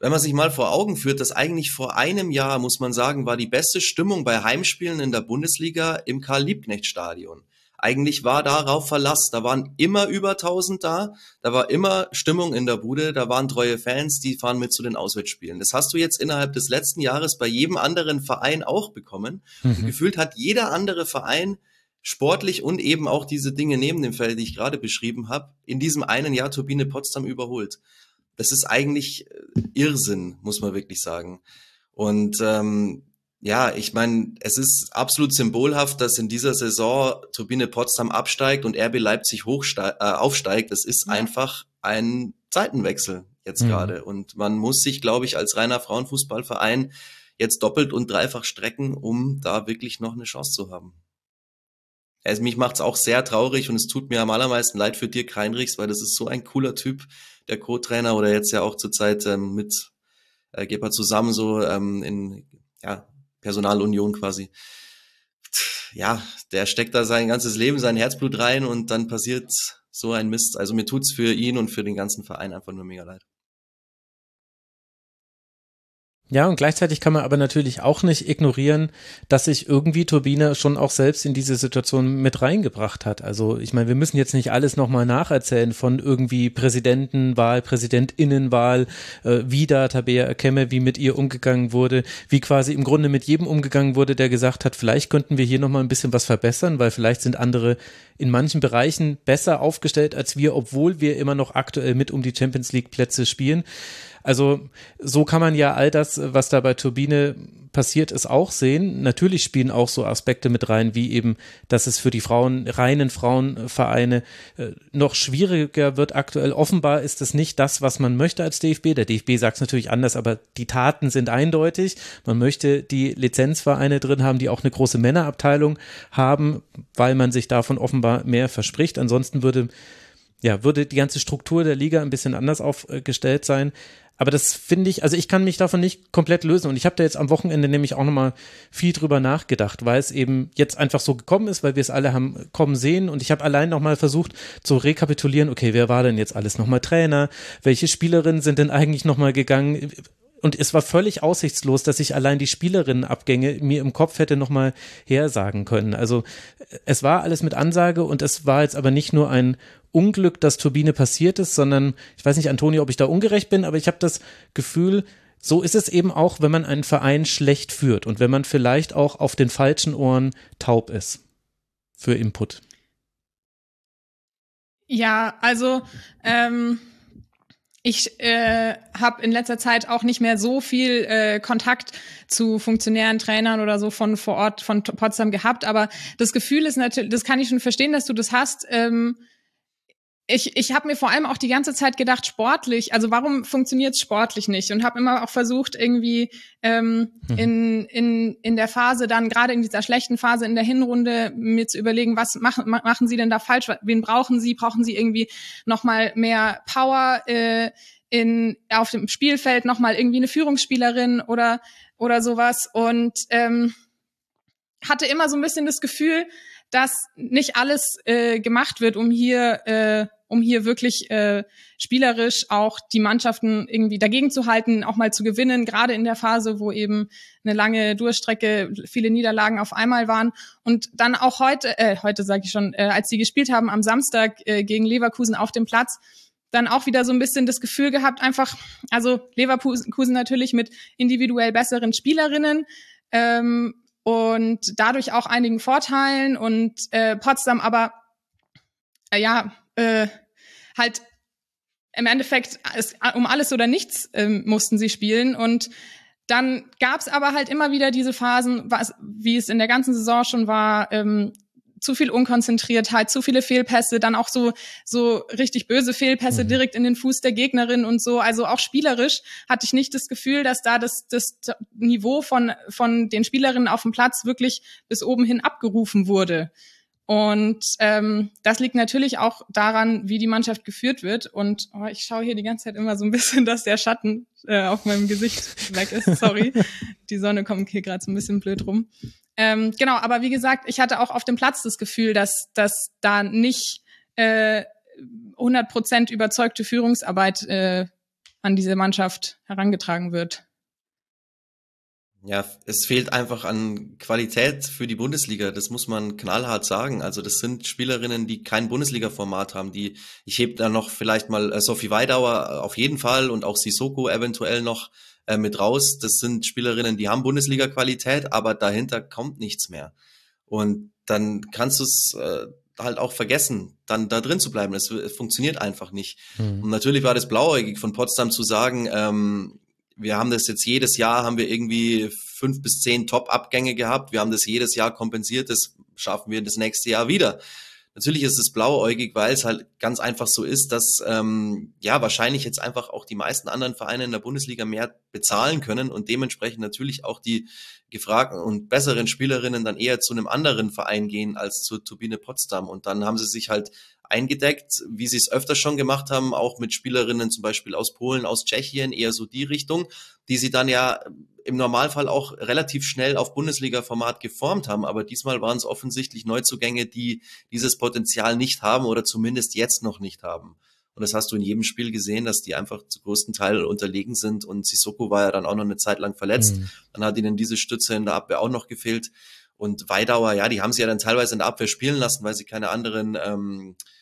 wenn man sich mal vor Augen führt, dass eigentlich vor einem Jahr, muss man sagen, war die beste Stimmung bei Heimspielen in der Bundesliga im Karl-Liebknecht-Stadion. Eigentlich war darauf Verlass. Da waren immer über 1000 da. Da war immer Stimmung in der Bude. Da waren treue Fans, die fahren mit zu den Auswärtsspielen. Das hast du jetzt innerhalb des letzten Jahres bei jedem anderen Verein auch bekommen. Mhm. gefühlt hat jeder andere Verein sportlich und eben auch diese Dinge neben dem Feld, die ich gerade beschrieben habe, in diesem einen Jahr Turbine Potsdam überholt das ist eigentlich äh, Irrsinn, muss man wirklich sagen. Und ähm, ja, ich meine, es ist absolut symbolhaft, dass in dieser Saison Turbine Potsdam absteigt und RB Leipzig hochsteigt, äh, aufsteigt. Das ist ja. einfach ein Zeitenwechsel jetzt mhm. gerade. Und man muss sich, glaube ich, als reiner Frauenfußballverein jetzt doppelt und dreifach strecken, um da wirklich noch eine Chance zu haben. Also mich macht's auch sehr traurig und es tut mir am allermeisten leid für Dirk Heinrichs, weil das ist so ein cooler Typ, der Co-Trainer oder jetzt ja auch zurzeit ähm, mit äh, Gebhardt zusammen so ähm, in ja, Personalunion quasi. Ja, der steckt da sein ganzes Leben, sein Herzblut rein und dann passiert so ein Mist. Also mir tut's für ihn und für den ganzen Verein einfach nur mega leid. Ja, und gleichzeitig kann man aber natürlich auch nicht ignorieren, dass sich irgendwie Turbine schon auch selbst in diese Situation mit reingebracht hat. Also ich meine, wir müssen jetzt nicht alles nochmal nacherzählen von irgendwie Präsidentenwahl, Präsidentinnenwahl, äh, wie da Tabea Kemme, wie mit ihr umgegangen wurde, wie quasi im Grunde mit jedem umgegangen wurde, der gesagt hat, vielleicht könnten wir hier nochmal ein bisschen was verbessern, weil vielleicht sind andere in manchen Bereichen besser aufgestellt als wir, obwohl wir immer noch aktuell mit um die Champions League Plätze spielen. Also so kann man ja all das, was da bei Turbine passiert ist, auch sehen. Natürlich spielen auch so Aspekte mit rein, wie eben, dass es für die Frauen, reinen Frauenvereine äh, noch schwieriger wird aktuell. Offenbar ist es nicht das, was man möchte als DFB. Der DFB sagt es natürlich anders, aber die Taten sind eindeutig. Man möchte die Lizenzvereine drin haben, die auch eine große Männerabteilung haben, weil man sich davon offenbar mehr verspricht. Ansonsten würde ja, würde die ganze Struktur der Liga ein bisschen anders aufgestellt sein. Aber das finde ich, also ich kann mich davon nicht komplett lösen. Und ich habe da jetzt am Wochenende nämlich auch nochmal viel drüber nachgedacht, weil es eben jetzt einfach so gekommen ist, weil wir es alle haben kommen sehen. Und ich habe allein nochmal versucht zu rekapitulieren, okay, wer war denn jetzt alles nochmal Trainer? Welche Spielerinnen sind denn eigentlich nochmal gegangen? Und es war völlig aussichtslos, dass ich allein die Spielerinnenabgänge mir im Kopf hätte nochmal hersagen können. Also es war alles mit Ansage und es war jetzt aber nicht nur ein Unglück, dass Turbine passiert ist, sondern ich weiß nicht, Antonio, ob ich da ungerecht bin, aber ich habe das Gefühl, so ist es eben auch, wenn man einen Verein schlecht führt und wenn man vielleicht auch auf den falschen Ohren taub ist für Input. Ja, also ähm, ich äh, habe in letzter Zeit auch nicht mehr so viel äh, Kontakt zu Funktionären, Trainern oder so von vor Ort von Potsdam gehabt, aber das Gefühl ist natürlich, das kann ich schon verstehen, dass du das hast. Ähm, ich, ich habe mir vor allem auch die ganze Zeit gedacht, sportlich, also warum funktioniert es sportlich nicht? Und habe immer auch versucht, irgendwie ähm, mhm. in, in, in der Phase dann, gerade in dieser schlechten Phase in der Hinrunde, mir zu überlegen, was machen, machen sie denn da falsch? Wen brauchen sie? Brauchen sie irgendwie nochmal mehr Power äh, in, auf dem Spielfeld, nochmal irgendwie eine Führungsspielerin oder, oder sowas? Und ähm, hatte immer so ein bisschen das Gefühl, dass nicht alles äh, gemacht wird, um hier äh, um hier wirklich äh, spielerisch auch die Mannschaften irgendwie dagegen zu halten, auch mal zu gewinnen, gerade in der Phase, wo eben eine lange Durchstrecke, viele Niederlagen auf einmal waren. Und dann auch heute, äh, heute sage ich schon, äh, als sie gespielt haben am Samstag äh, gegen Leverkusen auf dem Platz, dann auch wieder so ein bisschen das Gefühl gehabt, einfach, also Leverkusen natürlich mit individuell besseren Spielerinnen, ähm, und dadurch auch einigen Vorteilen und äh, Potsdam aber äh, ja äh, halt im Endeffekt es, um alles oder nichts ähm, mussten sie spielen und dann gab es aber halt immer wieder diese Phasen, was, wie es in der ganzen Saison schon war, ähm, zu viel Unkonzentriertheit, zu viele Fehlpässe, dann auch so so richtig böse Fehlpässe mhm. direkt in den Fuß der Gegnerin und so. Also auch spielerisch hatte ich nicht das Gefühl, dass da das das Niveau von von den Spielerinnen auf dem Platz wirklich bis oben hin abgerufen wurde. Und ähm, das liegt natürlich auch daran, wie die Mannschaft geführt wird. Und oh, ich schaue hier die ganze Zeit immer so ein bisschen, dass der Schatten äh, auf meinem Gesicht weg ist. Sorry, die Sonne kommt hier gerade so ein bisschen blöd rum. Ähm, genau, aber wie gesagt, ich hatte auch auf dem Platz das Gefühl, dass, dass da nicht äh, 100% überzeugte Führungsarbeit äh, an diese Mannschaft herangetragen wird. Ja, es fehlt einfach an Qualität für die Bundesliga. Das muss man knallhart sagen. Also das sind Spielerinnen, die kein Bundesliga-Format haben. Die, ich heb da noch vielleicht mal äh, Sophie Weidauer auf jeden Fall und auch Sissoko eventuell noch äh, mit raus. Das sind Spielerinnen, die haben Bundesliga-Qualität, aber dahinter kommt nichts mehr. Und dann kannst du es äh, halt auch vergessen, dann da drin zu bleiben. Es, es funktioniert einfach nicht. Mhm. Und natürlich war das blauäugig von Potsdam zu sagen, ähm, wir haben das jetzt jedes Jahr, haben wir irgendwie fünf bis zehn Top-Abgänge gehabt. Wir haben das jedes Jahr kompensiert. Das schaffen wir das nächste Jahr wieder. Natürlich ist es blauäugig, weil es halt ganz einfach so ist, dass ähm, ja wahrscheinlich jetzt einfach auch die meisten anderen Vereine in der Bundesliga mehr bezahlen können und dementsprechend natürlich auch die gefragten und besseren Spielerinnen dann eher zu einem anderen Verein gehen als zur Turbine Potsdam. Und dann haben sie sich halt eingedeckt, wie sie es öfter schon gemacht haben, auch mit Spielerinnen zum Beispiel aus Polen, aus Tschechien, eher so die Richtung, die sie dann ja im Normalfall auch relativ schnell auf Bundesliga-Format geformt haben. Aber diesmal waren es offensichtlich Neuzugänge, die dieses Potenzial nicht haben oder zumindest jetzt noch nicht haben. Und das hast du in jedem Spiel gesehen, dass die einfach zu größten Teil unterlegen sind. Und Sissoko war ja dann auch noch eine Zeit lang verletzt. Mhm. Dann hat ihnen diese Stütze in der Abwehr auch noch gefehlt. Und Weidauer, ja, die haben sie ja dann teilweise in der Abwehr spielen lassen, weil sie keine anderen ähm, äh,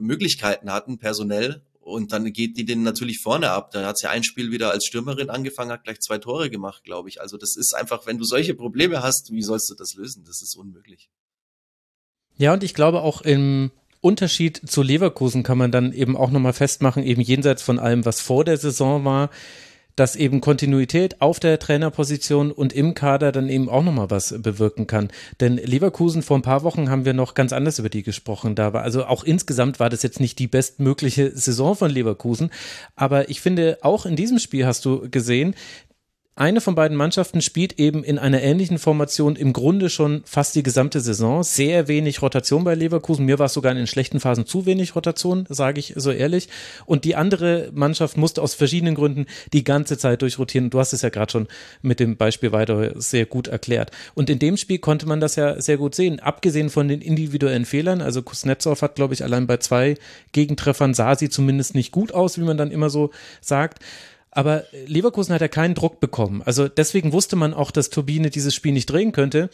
Möglichkeiten hatten, personell. Und dann geht die den natürlich vorne ab. Da hat sie ein Spiel wieder als Stürmerin angefangen, hat gleich zwei Tore gemacht, glaube ich. Also das ist einfach, wenn du solche Probleme hast, wie sollst du das lösen? Das ist unmöglich. Ja, und ich glaube auch im Unterschied zu Leverkusen kann man dann eben auch nochmal festmachen, eben jenseits von allem, was vor der Saison war, dass eben Kontinuität auf der Trainerposition und im Kader dann eben auch nochmal was bewirken kann. Denn Leverkusen vor ein paar Wochen haben wir noch ganz anders über die gesprochen. Da war, also auch insgesamt war das jetzt nicht die bestmögliche Saison von Leverkusen. Aber ich finde, auch in diesem Spiel hast du gesehen, eine von beiden Mannschaften spielt eben in einer ähnlichen Formation im Grunde schon fast die gesamte Saison. Sehr wenig Rotation bei Leverkusen. Mir war es sogar in den schlechten Phasen zu wenig Rotation, sage ich so ehrlich. Und die andere Mannschaft musste aus verschiedenen Gründen die ganze Zeit durchrotieren. Du hast es ja gerade schon mit dem Beispiel weiter sehr gut erklärt. Und in dem Spiel konnte man das ja sehr gut sehen. Abgesehen von den individuellen Fehlern, also Kuznetsov hat, glaube ich, allein bei zwei Gegentreffern sah sie zumindest nicht gut aus, wie man dann immer so sagt. Aber Leverkusen hat ja keinen Druck bekommen. Also deswegen wusste man auch, dass Turbine dieses Spiel nicht drehen könnte.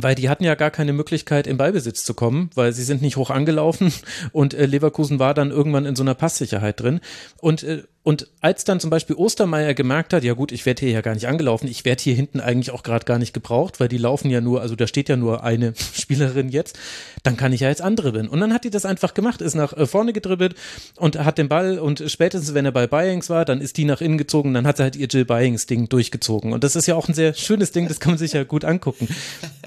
Weil die hatten ja gar keine Möglichkeit, im Ballbesitz zu kommen, weil sie sind nicht hoch angelaufen und äh, Leverkusen war dann irgendwann in so einer Passsicherheit drin. Und äh, Und als dann zum Beispiel Ostermeier gemerkt hat, ja gut, ich werde hier ja gar nicht angelaufen, ich werde hier hinten eigentlich auch gerade gar nicht gebraucht, weil die laufen ja nur, also da steht ja nur eine Spielerin jetzt, dann kann ich ja jetzt andribbeln. Und dann hat die das einfach gemacht, ist nach äh, vorne gedribbelt und hat den Ball und spätestens, wenn er bei Byings war, dann ist die nach innen gezogen, dann hat sie halt ihr Jill Byings Ding durchgezogen. Und das ist ja auch ein sehr schönes Ding, das kann man sich ja gut angucken.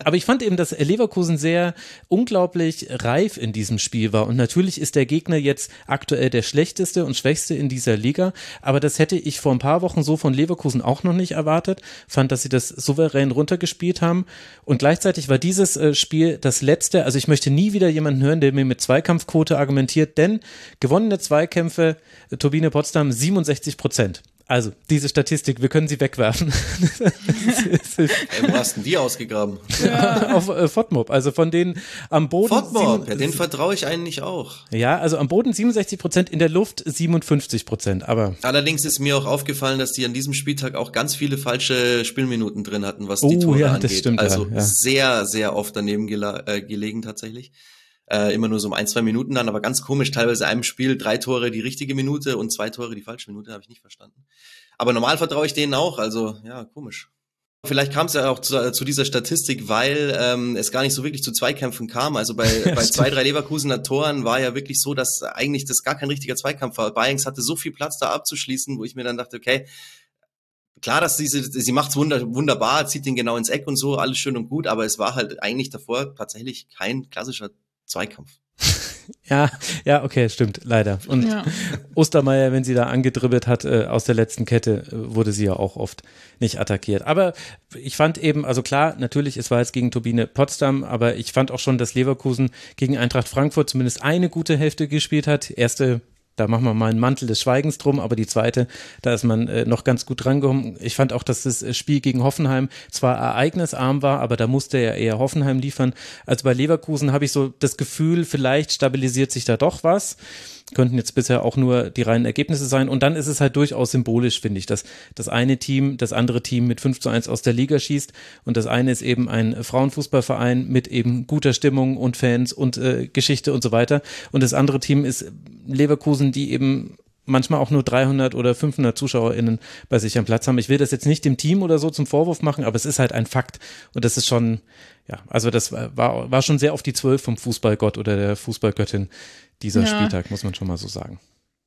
Aber ich fand eben, dass Leverkusen sehr unglaublich reif in diesem Spiel war. Und natürlich ist der Gegner jetzt aktuell der schlechteste und schwächste in dieser Liga aber das hätte ich vor ein paar Wochen so von Leverkusen auch noch nicht erwartet. Fand, dass sie das souverän runtergespielt haben. Und gleichzeitig war dieses äh, Spiel das letzte. Also ich möchte nie wieder jemanden hören, der mir mit Zweikampfquote argumentiert, denn gewonnene Zweikämpfe, äh, Turbine Potsdam 67 Prozent. Also, diese Statistik, wir können sie wegwerfen. hey, wo hast denn die ausgegraben? Ja. Auf äh, FODMOB, also von denen am Boden. FODMOB, ja, den vertraue ich eigentlich auch. Ja, also am Boden 67 Prozent, in der Luft 57 Prozent, aber. Allerdings ist mir auch aufgefallen, dass die an diesem Spieltag auch ganz viele falsche Spielminuten drin hatten, was die oh, Tore ja, angeht. Das stimmt, also ja, ja. sehr, sehr oft daneben gele äh, gelegen tatsächlich äh, immer nur so um ein, zwei Minuten dann, aber ganz komisch, teilweise einem Spiel drei Tore die richtige Minute und zwei Tore die falsche Minute, habe ich nicht verstanden. Aber normal vertraue ich denen auch, also ja, komisch. Vielleicht kam es ja auch zu, zu, dieser Statistik, weil ähm, es gar nicht so wirklich zu Zweikämpfen kam. Also bei, bei zwei, drei Leverkusener Toren war ja wirklich so, dass eigentlich das gar kein richtiger Zweikampf war. Bayings hatte so viel Platz da abzuschließen, wo ich mir dann dachte, okay, klar, dass diese, sie macht's wunder, wunderbar, zieht den genau ins Eck und so, alles schön und gut, aber es war halt eigentlich davor tatsächlich kein klassischer Zweikampf. Ja, ja, okay, stimmt, leider. Und ja. Ostermeier, wenn sie da angedribbelt hat äh, aus der letzten Kette, äh, wurde sie ja auch oft nicht attackiert. Aber ich fand eben, also klar, natürlich, es war jetzt gegen Turbine Potsdam, aber ich fand auch schon, dass Leverkusen gegen Eintracht Frankfurt zumindest eine gute Hälfte gespielt hat. Erste da machen wir mal einen Mantel des Schweigens drum, aber die zweite, da ist man äh, noch ganz gut drangekommen. Ich fand auch, dass das Spiel gegen Hoffenheim zwar ereignisarm war, aber da musste er eher Hoffenheim liefern. Also bei Leverkusen habe ich so das Gefühl, vielleicht stabilisiert sich da doch was könnten jetzt bisher auch nur die reinen Ergebnisse sein. Und dann ist es halt durchaus symbolisch, finde ich, dass das eine Team das andere Team mit 5 zu 1 aus der Liga schießt. Und das eine ist eben ein Frauenfußballverein mit eben guter Stimmung und Fans und äh, Geschichte und so weiter. Und das andere Team ist Leverkusen, die eben manchmal auch nur 300 oder 500 ZuschauerInnen bei sich am Platz haben. Ich will das jetzt nicht dem Team oder so zum Vorwurf machen, aber es ist halt ein Fakt. Und das ist schon, ja, also das war, war schon sehr auf die Zwölf vom Fußballgott oder der Fußballgöttin dieser ja. Spieltag, muss man schon mal so sagen.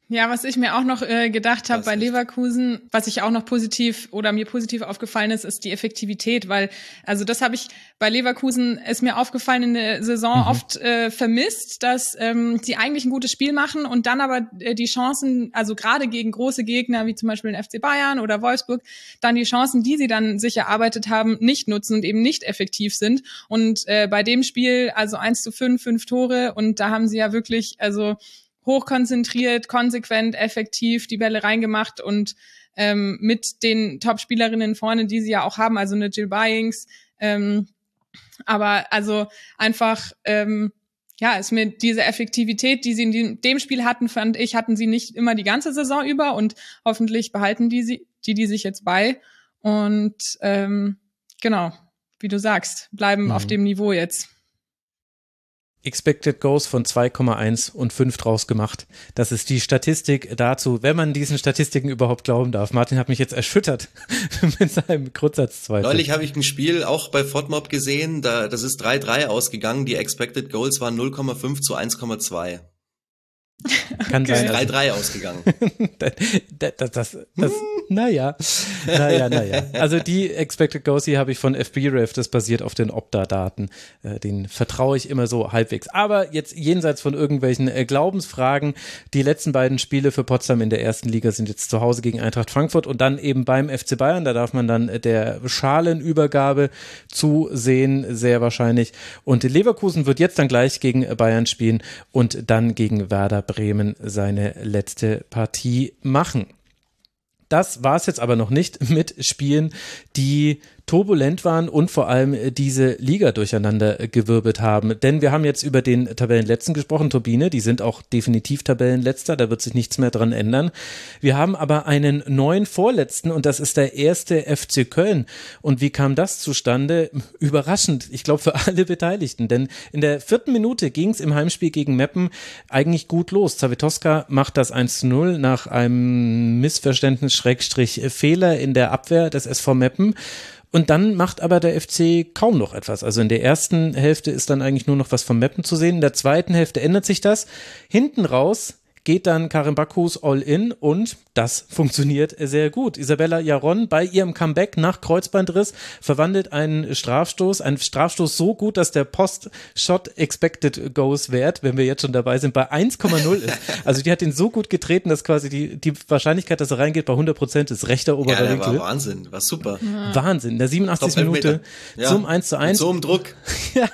Ja, was ich mir auch noch äh, gedacht habe bei Leverkusen, was ich auch noch positiv oder mir positiv aufgefallen ist, ist die Effektivität, weil also das habe ich bei Leverkusen ist mir aufgefallen in der Saison mhm. oft äh, vermisst, dass ähm, sie eigentlich ein gutes Spiel machen und dann aber äh, die Chancen, also gerade gegen große Gegner wie zum Beispiel den FC Bayern oder Wolfsburg, dann die Chancen, die sie dann sich erarbeitet haben, nicht nutzen und eben nicht effektiv sind. Und äh, bei dem Spiel also eins zu fünf, fünf Tore und da haben sie ja wirklich also hochkonzentriert, konsequent, effektiv die Bälle reingemacht und ähm, mit den Top-Spielerinnen vorne, die sie ja auch haben, also eine Jill Byings. Ähm, aber also einfach, ähm, ja, ist mir diese Effektivität, die sie in dem Spiel hatten, fand ich, hatten sie nicht immer die ganze Saison über und hoffentlich behalten die sie, die, die sich jetzt bei. Und ähm, genau, wie du sagst, bleiben mhm. auf dem Niveau jetzt. Expected Goals von 2,1 und 5 draus gemacht. Das ist die Statistik dazu, wenn man diesen Statistiken überhaupt glauben darf. Martin hat mich jetzt erschüttert mit seinem Grundsatzzweifel. Neulich habe ich ein Spiel auch bei FODMOB gesehen, da, das ist 3-3 ausgegangen. Die Expected Goals waren 0,5 zu 1,2. Kann sein. 3-3 ausgegangen. das, das, das, das, naja, naja, naja. Also die Expected Goals, die habe ich von FBref, das basiert auf den Opta-Daten. Äh, den vertraue ich immer so halbwegs. Aber jetzt jenseits von irgendwelchen äh, Glaubensfragen, die letzten beiden Spiele für Potsdam in der ersten Liga sind jetzt zu Hause gegen Eintracht Frankfurt und dann eben beim FC Bayern. Da darf man dann der Schalenübergabe zusehen, sehr wahrscheinlich. Und Leverkusen wird jetzt dann gleich gegen Bayern spielen und dann gegen Werder Bremen seine letzte Partie machen. Das war es jetzt aber noch nicht mit Spielen, die turbulent waren und vor allem äh, diese Liga durcheinander äh, gewirbelt haben. Denn wir haben jetzt über den Tabellenletzten gesprochen, Turbine, die sind auch definitiv Tabellenletzter, da wird sich nichts mehr dran ändern. Wir haben aber einen neuen Vorletzten und das ist der erste FC Köln. Und wie kam das zustande? Überraschend, ich glaube für alle Beteiligten, denn in der vierten Minute ging es im Heimspiel gegen Meppen eigentlich gut los. Zawitoska macht das 1 zu 0 nach einem Missverständnis Schrägstrich Fehler in der Abwehr des SV Meppen. Und dann macht aber der FC kaum noch etwas. Also in der ersten Hälfte ist dann eigentlich nur noch was vom Mappen zu sehen. In der zweiten Hälfte ändert sich das. Hinten raus geht dann Karin Bakus all in und das funktioniert sehr gut. Isabella Jaron bei ihrem Comeback nach Kreuzbandriss verwandelt einen Strafstoß, einen Strafstoß so gut, dass der Post-Shot Expected Goes Wert, wenn wir jetzt schon dabei sind, bei 1,0 ist. Also die hat ihn so gut getreten, dass quasi die, die Wahrscheinlichkeit, dass er reingeht, bei 100 Prozent ist. Rechter oberer ja, Winkel. war Wahnsinn, war super. Wahnsinn. In der 87. Minute ja. zum 1 zu 1. Mit so einem Druck. ja.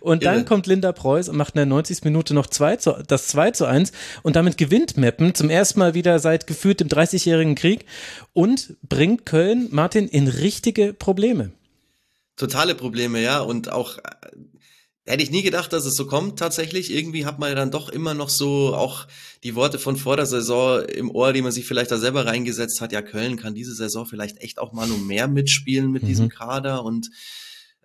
Und dann kommt Linda Preuß und macht in der 90. Minute noch 2 zu, das 2 zu 1 und damit gewinnt Meppen zum ersten Mal wieder seit gefühlt dem 30-jährigen Krieg und bringt Köln, Martin, in richtige Probleme. Totale Probleme, ja. Und auch äh, hätte ich nie gedacht, dass es so kommt tatsächlich. Irgendwie hat man ja dann doch immer noch so auch die Worte von vor der Saison im Ohr, die man sich vielleicht da selber reingesetzt hat. Ja, Köln kann diese Saison vielleicht echt auch mal nur mehr mitspielen mit mhm. diesem Kader und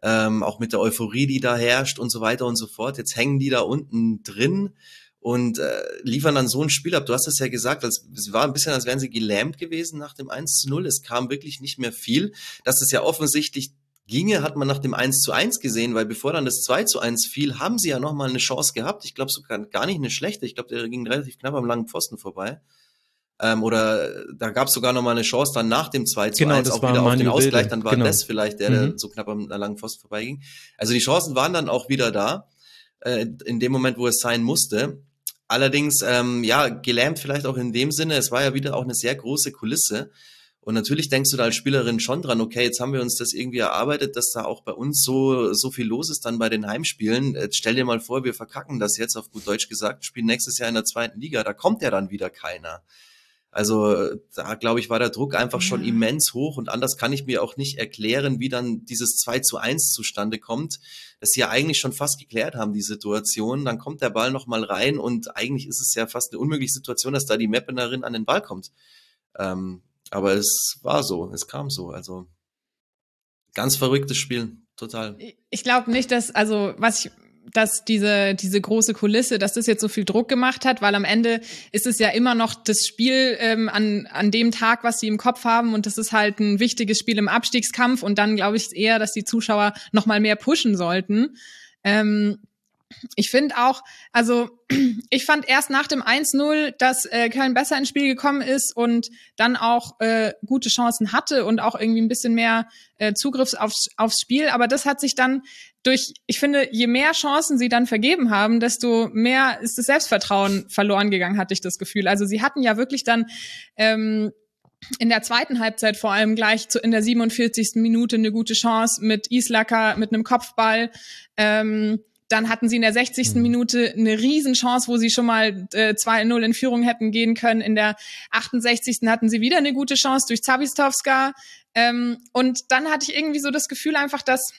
ähm, auch mit der Euphorie, die da herrscht und so weiter und so fort. Jetzt hängen die da unten drin und äh, liefern dann so ein Spiel ab. Du hast es ja gesagt, als, es war ein bisschen, als wären sie gelähmt gewesen nach dem 1 zu 0. Es kam wirklich nicht mehr viel. Dass es ja offensichtlich ginge, hat man nach dem 1 zu 1 gesehen, weil bevor dann das 2 zu 1 fiel, haben sie ja nochmal eine Chance gehabt. Ich glaube sogar gar nicht eine schlechte. Ich glaube, der ging relativ knapp am langen Pfosten vorbei. Ähm, oder da gab es sogar nochmal eine Chance dann nach dem 2 zu genau, 1 auch wieder auf den Ausgleich. Bilde. Dann war genau. das vielleicht der, der mhm. so knapp am langen Pfosten vorbeiging. Also die Chancen waren dann auch wieder da, äh, in dem Moment, wo es sein musste. Allerdings, ähm, ja, gelähmt vielleicht auch in dem Sinne, es war ja wieder auch eine sehr große Kulisse. Und natürlich denkst du da als Spielerin schon dran, okay, jetzt haben wir uns das irgendwie erarbeitet, dass da auch bei uns so, so viel los ist dann bei den Heimspielen. Jetzt stell dir mal vor, wir verkacken das jetzt auf gut Deutsch gesagt, spielen nächstes Jahr in der zweiten Liga, da kommt ja dann wieder keiner. Also da glaube ich, war der Druck einfach schon immens hoch und anders kann ich mir auch nicht erklären, wie dann dieses 2 zu 1 zustande kommt, dass sie ja eigentlich schon fast geklärt haben, die Situation. Dann kommt der Ball nochmal rein und eigentlich ist es ja fast eine unmögliche Situation, dass da die Mappenerin an den Ball kommt. Ähm, aber es war so, es kam so. Also ganz verrücktes Spiel, total. Ich glaube nicht, dass, also was ich dass diese, diese große Kulisse, dass das jetzt so viel Druck gemacht hat, weil am Ende ist es ja immer noch das Spiel ähm, an, an dem Tag, was sie im Kopf haben und das ist halt ein wichtiges Spiel im Abstiegskampf und dann glaube ich eher, dass die Zuschauer noch mal mehr pushen sollten. Ähm, ich finde auch, also ich fand erst nach dem 1-0, dass äh, Köln besser ins Spiel gekommen ist und dann auch äh, gute Chancen hatte und auch irgendwie ein bisschen mehr äh, Zugriff aufs, aufs Spiel. Aber das hat sich dann durch, ich finde, je mehr Chancen sie dann vergeben haben, desto mehr ist das Selbstvertrauen verloren gegangen, hatte ich das Gefühl. Also sie hatten ja wirklich dann ähm, in der zweiten Halbzeit vor allem gleich zu, in der 47. Minute eine gute Chance mit Islacker, mit einem Kopfball. Ähm, dann hatten sie in der 60. Mhm. Minute eine Riesenchance, wo sie schon mal äh, 2-0 in Führung hätten gehen können. In der 68. hatten sie wieder eine gute Chance durch Zabistowska. Ähm, und dann hatte ich irgendwie so das Gefühl einfach, dass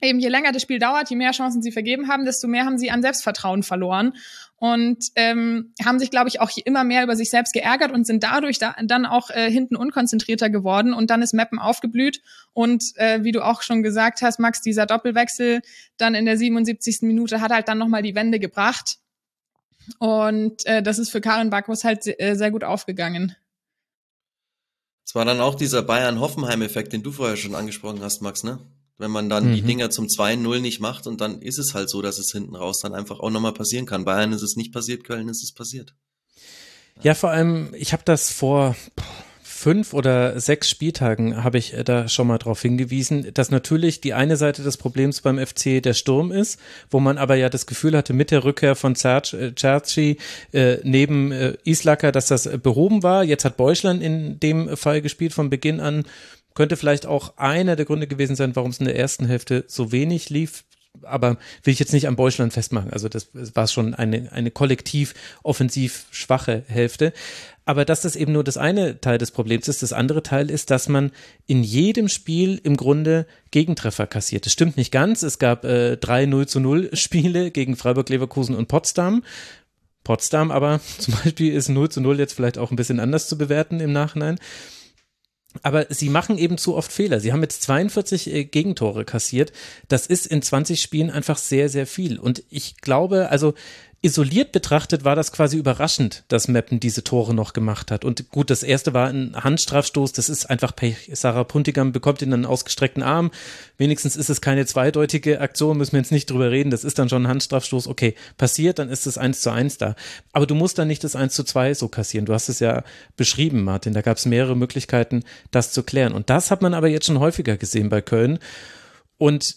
eben je länger das Spiel dauert, je mehr Chancen sie vergeben haben, desto mehr haben sie an Selbstvertrauen verloren und ähm, haben sich, glaube ich, auch immer mehr über sich selbst geärgert und sind dadurch da, dann auch äh, hinten unkonzentrierter geworden und dann ist Mappen aufgeblüht und äh, wie du auch schon gesagt hast, Max, dieser Doppelwechsel dann in der 77. Minute hat halt dann nochmal die Wende gebracht und äh, das ist für Karin Backhaus halt äh, sehr gut aufgegangen. Es war dann auch dieser Bayern-Hoffenheim-Effekt, den du vorher schon angesprochen hast, Max, ne? Wenn man dann mhm. die Dinger zum 2-0 nicht macht und dann ist es halt so, dass es hinten raus dann einfach auch nochmal passieren kann. Bayern ist es nicht passiert, Köln ist es passiert. Ja, vor allem, ich habe das vor fünf oder sechs Spieltagen habe ich da schon mal darauf hingewiesen, dass natürlich die eine Seite des Problems beim FC der Sturm ist, wo man aber ja das Gefühl hatte mit der Rückkehr von Cerci äh, neben äh, Islacker, dass das behoben war. Jetzt hat Beuschland in dem Fall gespielt von Beginn an könnte vielleicht auch einer der Gründe gewesen sein, warum es in der ersten Hälfte so wenig lief. aber will ich jetzt nicht am Beuschland festmachen. Also das war schon eine, eine kollektiv offensiv schwache Hälfte. Aber dass das eben nur das eine Teil des Problems ist, das andere Teil ist, dass man in jedem Spiel im Grunde Gegentreffer kassiert. Das stimmt nicht ganz. Es gab äh, drei 0 zu 0 Spiele gegen Freiburg, Leverkusen und Potsdam. Potsdam aber zum Beispiel ist 0 zu 0 jetzt vielleicht auch ein bisschen anders zu bewerten im Nachhinein. Aber sie machen eben zu oft Fehler. Sie haben jetzt 42 äh, Gegentore kassiert. Das ist in 20 Spielen einfach sehr, sehr viel. Und ich glaube, also isoliert betrachtet war das quasi überraschend, dass Meppen diese Tore noch gemacht hat. Und gut, das erste war ein Handstrafstoß, das ist einfach Pech. Sarah Puntigam bekommt ihn einen ausgestreckten Arm. Wenigstens ist es keine zweideutige Aktion, müssen wir jetzt nicht drüber reden. Das ist dann schon ein Handstrafstoß. Okay, passiert, dann ist es eins zu eins da. Aber du musst dann nicht das eins zu zwei so kassieren. Du hast es ja beschrieben, Martin. Da gab es mehrere Möglichkeiten, das zu klären. Und das hat man aber jetzt schon häufiger gesehen bei Köln. Und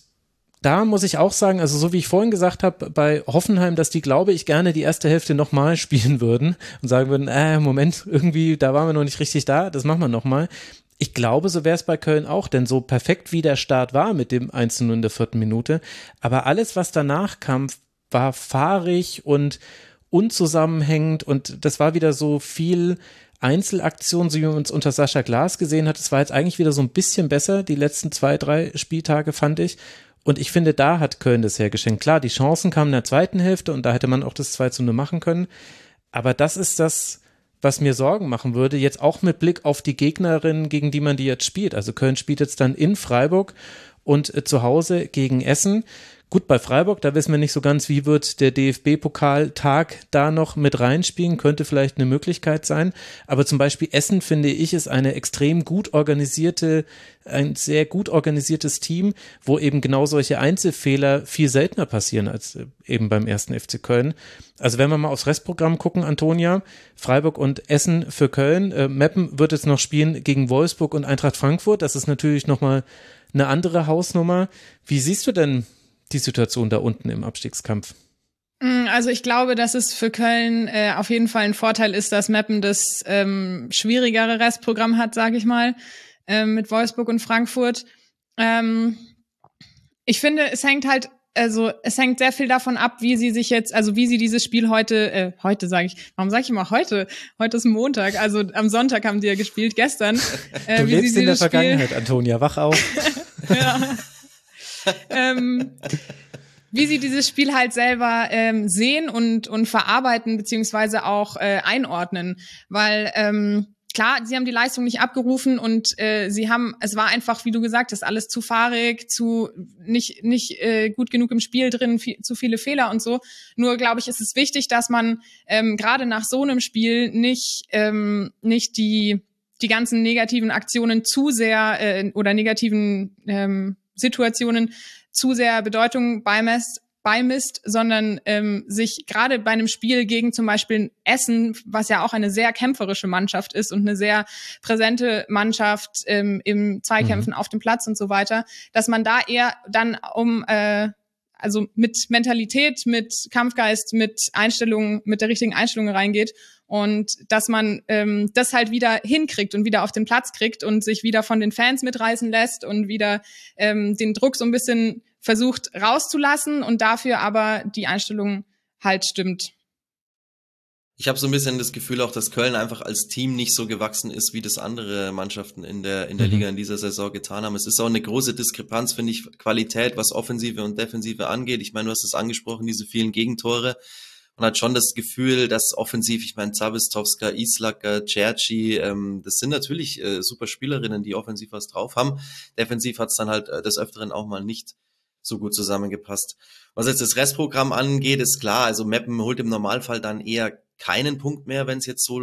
da muss ich auch sagen, also so wie ich vorhin gesagt habe, bei Hoffenheim, dass die, glaube ich, gerne die erste Hälfte nochmal spielen würden und sagen würden, äh, Moment, irgendwie, da waren wir noch nicht richtig da, das machen wir nochmal. Ich glaube, so wäre es bei Köln auch, denn so perfekt wie der Start war mit dem 1 in der vierten Minute, aber alles, was danach kam, war fahrig und unzusammenhängend und das war wieder so viel Einzelaktion, so wie man es unter Sascha Glas gesehen hat. Es war jetzt eigentlich wieder so ein bisschen besser, die letzten zwei, drei Spieltage fand ich. Und ich finde, da hat Köln das hergeschenkt. Klar, die Chancen kamen in der zweiten Hälfte und da hätte man auch das 2 zu 0 machen können. Aber das ist das, was mir Sorgen machen würde, jetzt auch mit Blick auf die Gegnerin, gegen die man die jetzt spielt. Also Köln spielt jetzt dann in Freiburg und äh, zu Hause gegen Essen. Gut, bei Freiburg, da wissen wir nicht so ganz, wie wird der DFB-Pokaltag da noch mit reinspielen, könnte vielleicht eine Möglichkeit sein. Aber zum Beispiel Essen, finde ich, ist eine extrem gut organisierte, ein sehr gut organisiertes Team, wo eben genau solche Einzelfehler viel seltener passieren als äh, eben beim ersten FC Köln. Also wenn wir mal aufs Restprogramm gucken, Antonia, Freiburg und Essen für Köln. Äh, Meppen wird jetzt noch spielen gegen Wolfsburg und Eintracht Frankfurt. Das ist natürlich nochmal eine andere Hausnummer. Wie siehst du denn die Situation da unten im Abstiegskampf? Mm, also ich glaube, dass es für Köln äh, auf jeden Fall ein Vorteil ist, dass Meppen das ähm, schwierigere Restprogramm hat, sage ich mal, äh, mit Wolfsburg und Frankfurt. Ähm, ich finde, es hängt halt, also es hängt sehr viel davon ab, wie sie sich jetzt, also wie sie dieses Spiel heute, äh, heute sage ich, warum sage ich immer heute? Heute ist Montag, also am Sonntag haben die ja gespielt, gestern. Äh, du lebst in der Vergangenheit, Spiel, Antonia, wach auf. ja ähm, wie sie dieses Spiel halt selber ähm, sehen und, und verarbeiten, beziehungsweise auch äh, einordnen. Weil ähm, klar, sie haben die Leistung nicht abgerufen und äh, sie haben, es war einfach, wie du gesagt hast, alles zu fahrig, zu nicht nicht äh, gut genug im Spiel drin, viel, zu viele Fehler und so. Nur glaube ich, ist es wichtig, dass man ähm, gerade nach so einem Spiel nicht ähm, nicht die die ganzen negativen Aktionen zu sehr äh, oder negativen ähm, Situationen zu sehr Bedeutung beimisst, beimisst sondern ähm, sich gerade bei einem Spiel gegen zum Beispiel Essen, was ja auch eine sehr kämpferische Mannschaft ist und eine sehr präsente Mannschaft ähm, im Zweikämpfen mhm. auf dem Platz und so weiter, dass man da eher dann um äh, also mit Mentalität, mit Kampfgeist, mit Einstellungen, mit der richtigen Einstellung reingeht und dass man ähm, das halt wieder hinkriegt und wieder auf den Platz kriegt und sich wieder von den Fans mitreißen lässt und wieder ähm, den Druck so ein bisschen versucht rauszulassen und dafür aber die Einstellung halt stimmt. Ich habe so ein bisschen das Gefühl auch, dass Köln einfach als Team nicht so gewachsen ist, wie das andere Mannschaften in der, in der mhm. Liga in dieser Saison getan haben. Es ist auch eine große Diskrepanz, finde ich, Qualität, was Offensive und Defensive angeht. Ich meine, du hast es angesprochen, diese vielen Gegentore man hat schon das Gefühl, dass offensiv, ich meine, Zabistowska, Islacker, Cerci, ähm, das sind natürlich äh, super Spielerinnen, die offensiv was drauf haben. Defensiv hat es dann halt äh, des Öfteren auch mal nicht so gut zusammengepasst. Was jetzt das Restprogramm angeht, ist klar, also Meppen holt im Normalfall dann eher keinen Punkt mehr, wenn es jetzt so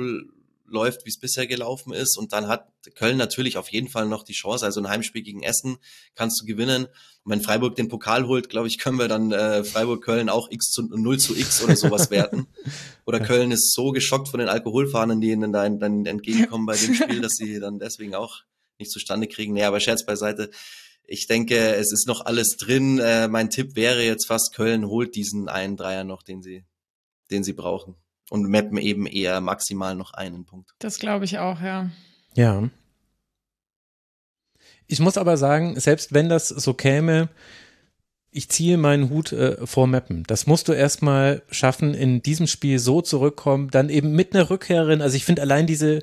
läuft, wie es bisher gelaufen ist. Und dann hat Köln natürlich auf jeden Fall noch die Chance. Also ein Heimspiel gegen Essen kannst du gewinnen. Und wenn Freiburg den Pokal holt, glaube ich, können wir dann äh, Freiburg-Köln auch x zu 0 zu x oder sowas werten. Oder Köln ist so geschockt von den Alkoholfahnen, die ihnen dann, dann entgegenkommen bei dem Spiel, dass sie dann deswegen auch nicht zustande kriegen. Nee, aber Scherz beiseite. Ich denke, es ist noch alles drin. Äh, mein Tipp wäre jetzt fast, Köln holt diesen einen Dreier noch, den sie, den sie brauchen und mappen eben eher maximal noch einen Punkt. Das glaube ich auch, ja. Ja. Ich muss aber sagen, selbst wenn das so käme, ich ziehe meinen Hut äh, vor Mappen. Das musst du erstmal schaffen, in diesem Spiel so zurückkommen, dann eben mit einer Rückkehrerin. Also ich finde allein diese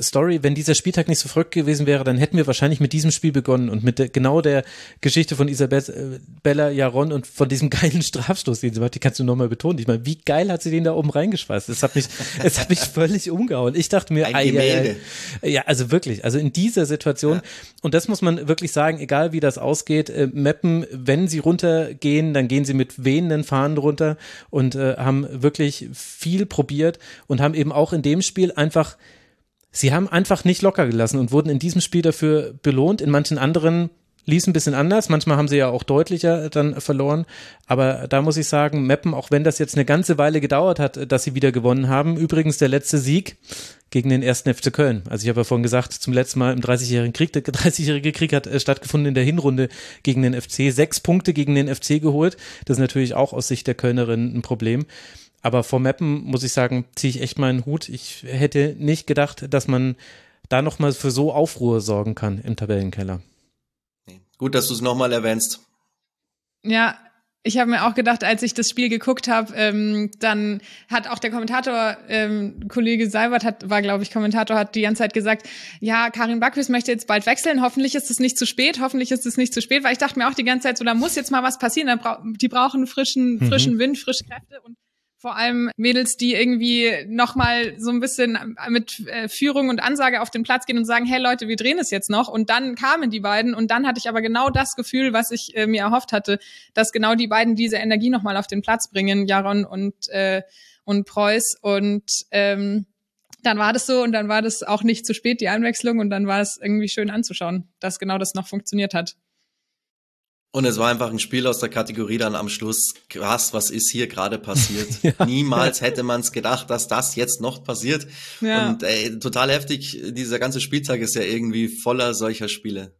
Story, wenn dieser Spieltag nicht so verrückt gewesen wäre, dann hätten wir wahrscheinlich mit diesem Spiel begonnen und mit der, genau der Geschichte von Isabella Jaron und von diesem geilen Strafstoß, den sie macht, die kannst du nochmal betonen. Ich meine, wie geil hat sie den da oben reingeschweißt? Es hat mich, es hat mich völlig umgehauen. Ich dachte mir, Ein Gemälde. ja, ja, also wirklich, also in dieser Situation, Ja. und das muss man wirklich sagen, egal wie das ausgeht, äh, Mappen, wenn sie runtergehen, dann gehen sie mit wehenden Fahnen runter und äh, haben wirklich viel probiert und haben eben auch in dem Spiel einfach, sie haben einfach nicht locker gelassen und wurden in diesem Spiel dafür belohnt. In manchen anderen lief ein bisschen anders. Manchmal haben sie ja auch deutlicher dann verloren. Aber da muss ich sagen, Meppen, auch wenn das jetzt eine ganze Weile gedauert hat, dass sie wieder gewonnen haben. Übrigens der letzte Sieg gegen den ersten FC Köln. Also ich habe ja vorhin gesagt, zum letzten Mal im 30-jährigen Krieg, der 30-jährige Krieg hat äh, stattgefunden in der Hinrunde gegen den FC. Sechs Punkte gegen den FC geholt. Das ist natürlich auch aus Sicht der Kölnerin ein Problem. Aber vor Meppen muss ich sagen, ziehe ich echt meinen Hut. Ich hätte nicht gedacht, dass man da nochmal für so Aufruhr sorgen kann im Tabellenkeller. Gut, dass du es nochmal erwähnst. Ja, ich habe mir auch gedacht, als ich das Spiel geguckt habe, ähm, dann hat auch der Kommentator, ähm, Kollege Seibert hat, war glaube ich Kommentator, hat die ganze Zeit gesagt, ja, Karin Backwies möchte jetzt bald wechseln, hoffentlich ist es nicht zu spät, hoffentlich ist es nicht zu spät, weil ich dachte mir auch die ganze Zeit so, da muss jetzt mal was passieren, da brau die brauchen frischen, Mhm. frischen Wind, frische Kräfte und vor allem Mädels, die irgendwie nochmal so ein bisschen mit äh, Führung und Ansage auf den Platz gehen und sagen, hey Leute, wir drehen es jetzt noch. Und dann kamen die beiden und dann hatte ich aber genau das Gefühl, was ich äh, mir erhofft hatte, dass genau die beiden diese Energie nochmal auf den Platz bringen, Jaron und, äh, und Preuß. Und ähm, dann war das so und dann war das auch nicht zu spät, die Einwechslung. Und dann war es irgendwie schön anzuschauen, dass genau das noch funktioniert hat. Und es war einfach ein Spiel aus der Kategorie dann am Schluss, krass, was ist hier gerade passiert? Ja. Niemals hätte man es gedacht, dass das jetzt noch passiert. Ja. Und ey, total heftig, dieser ganze Spieltag ist ja irgendwie voller solcher Spiele.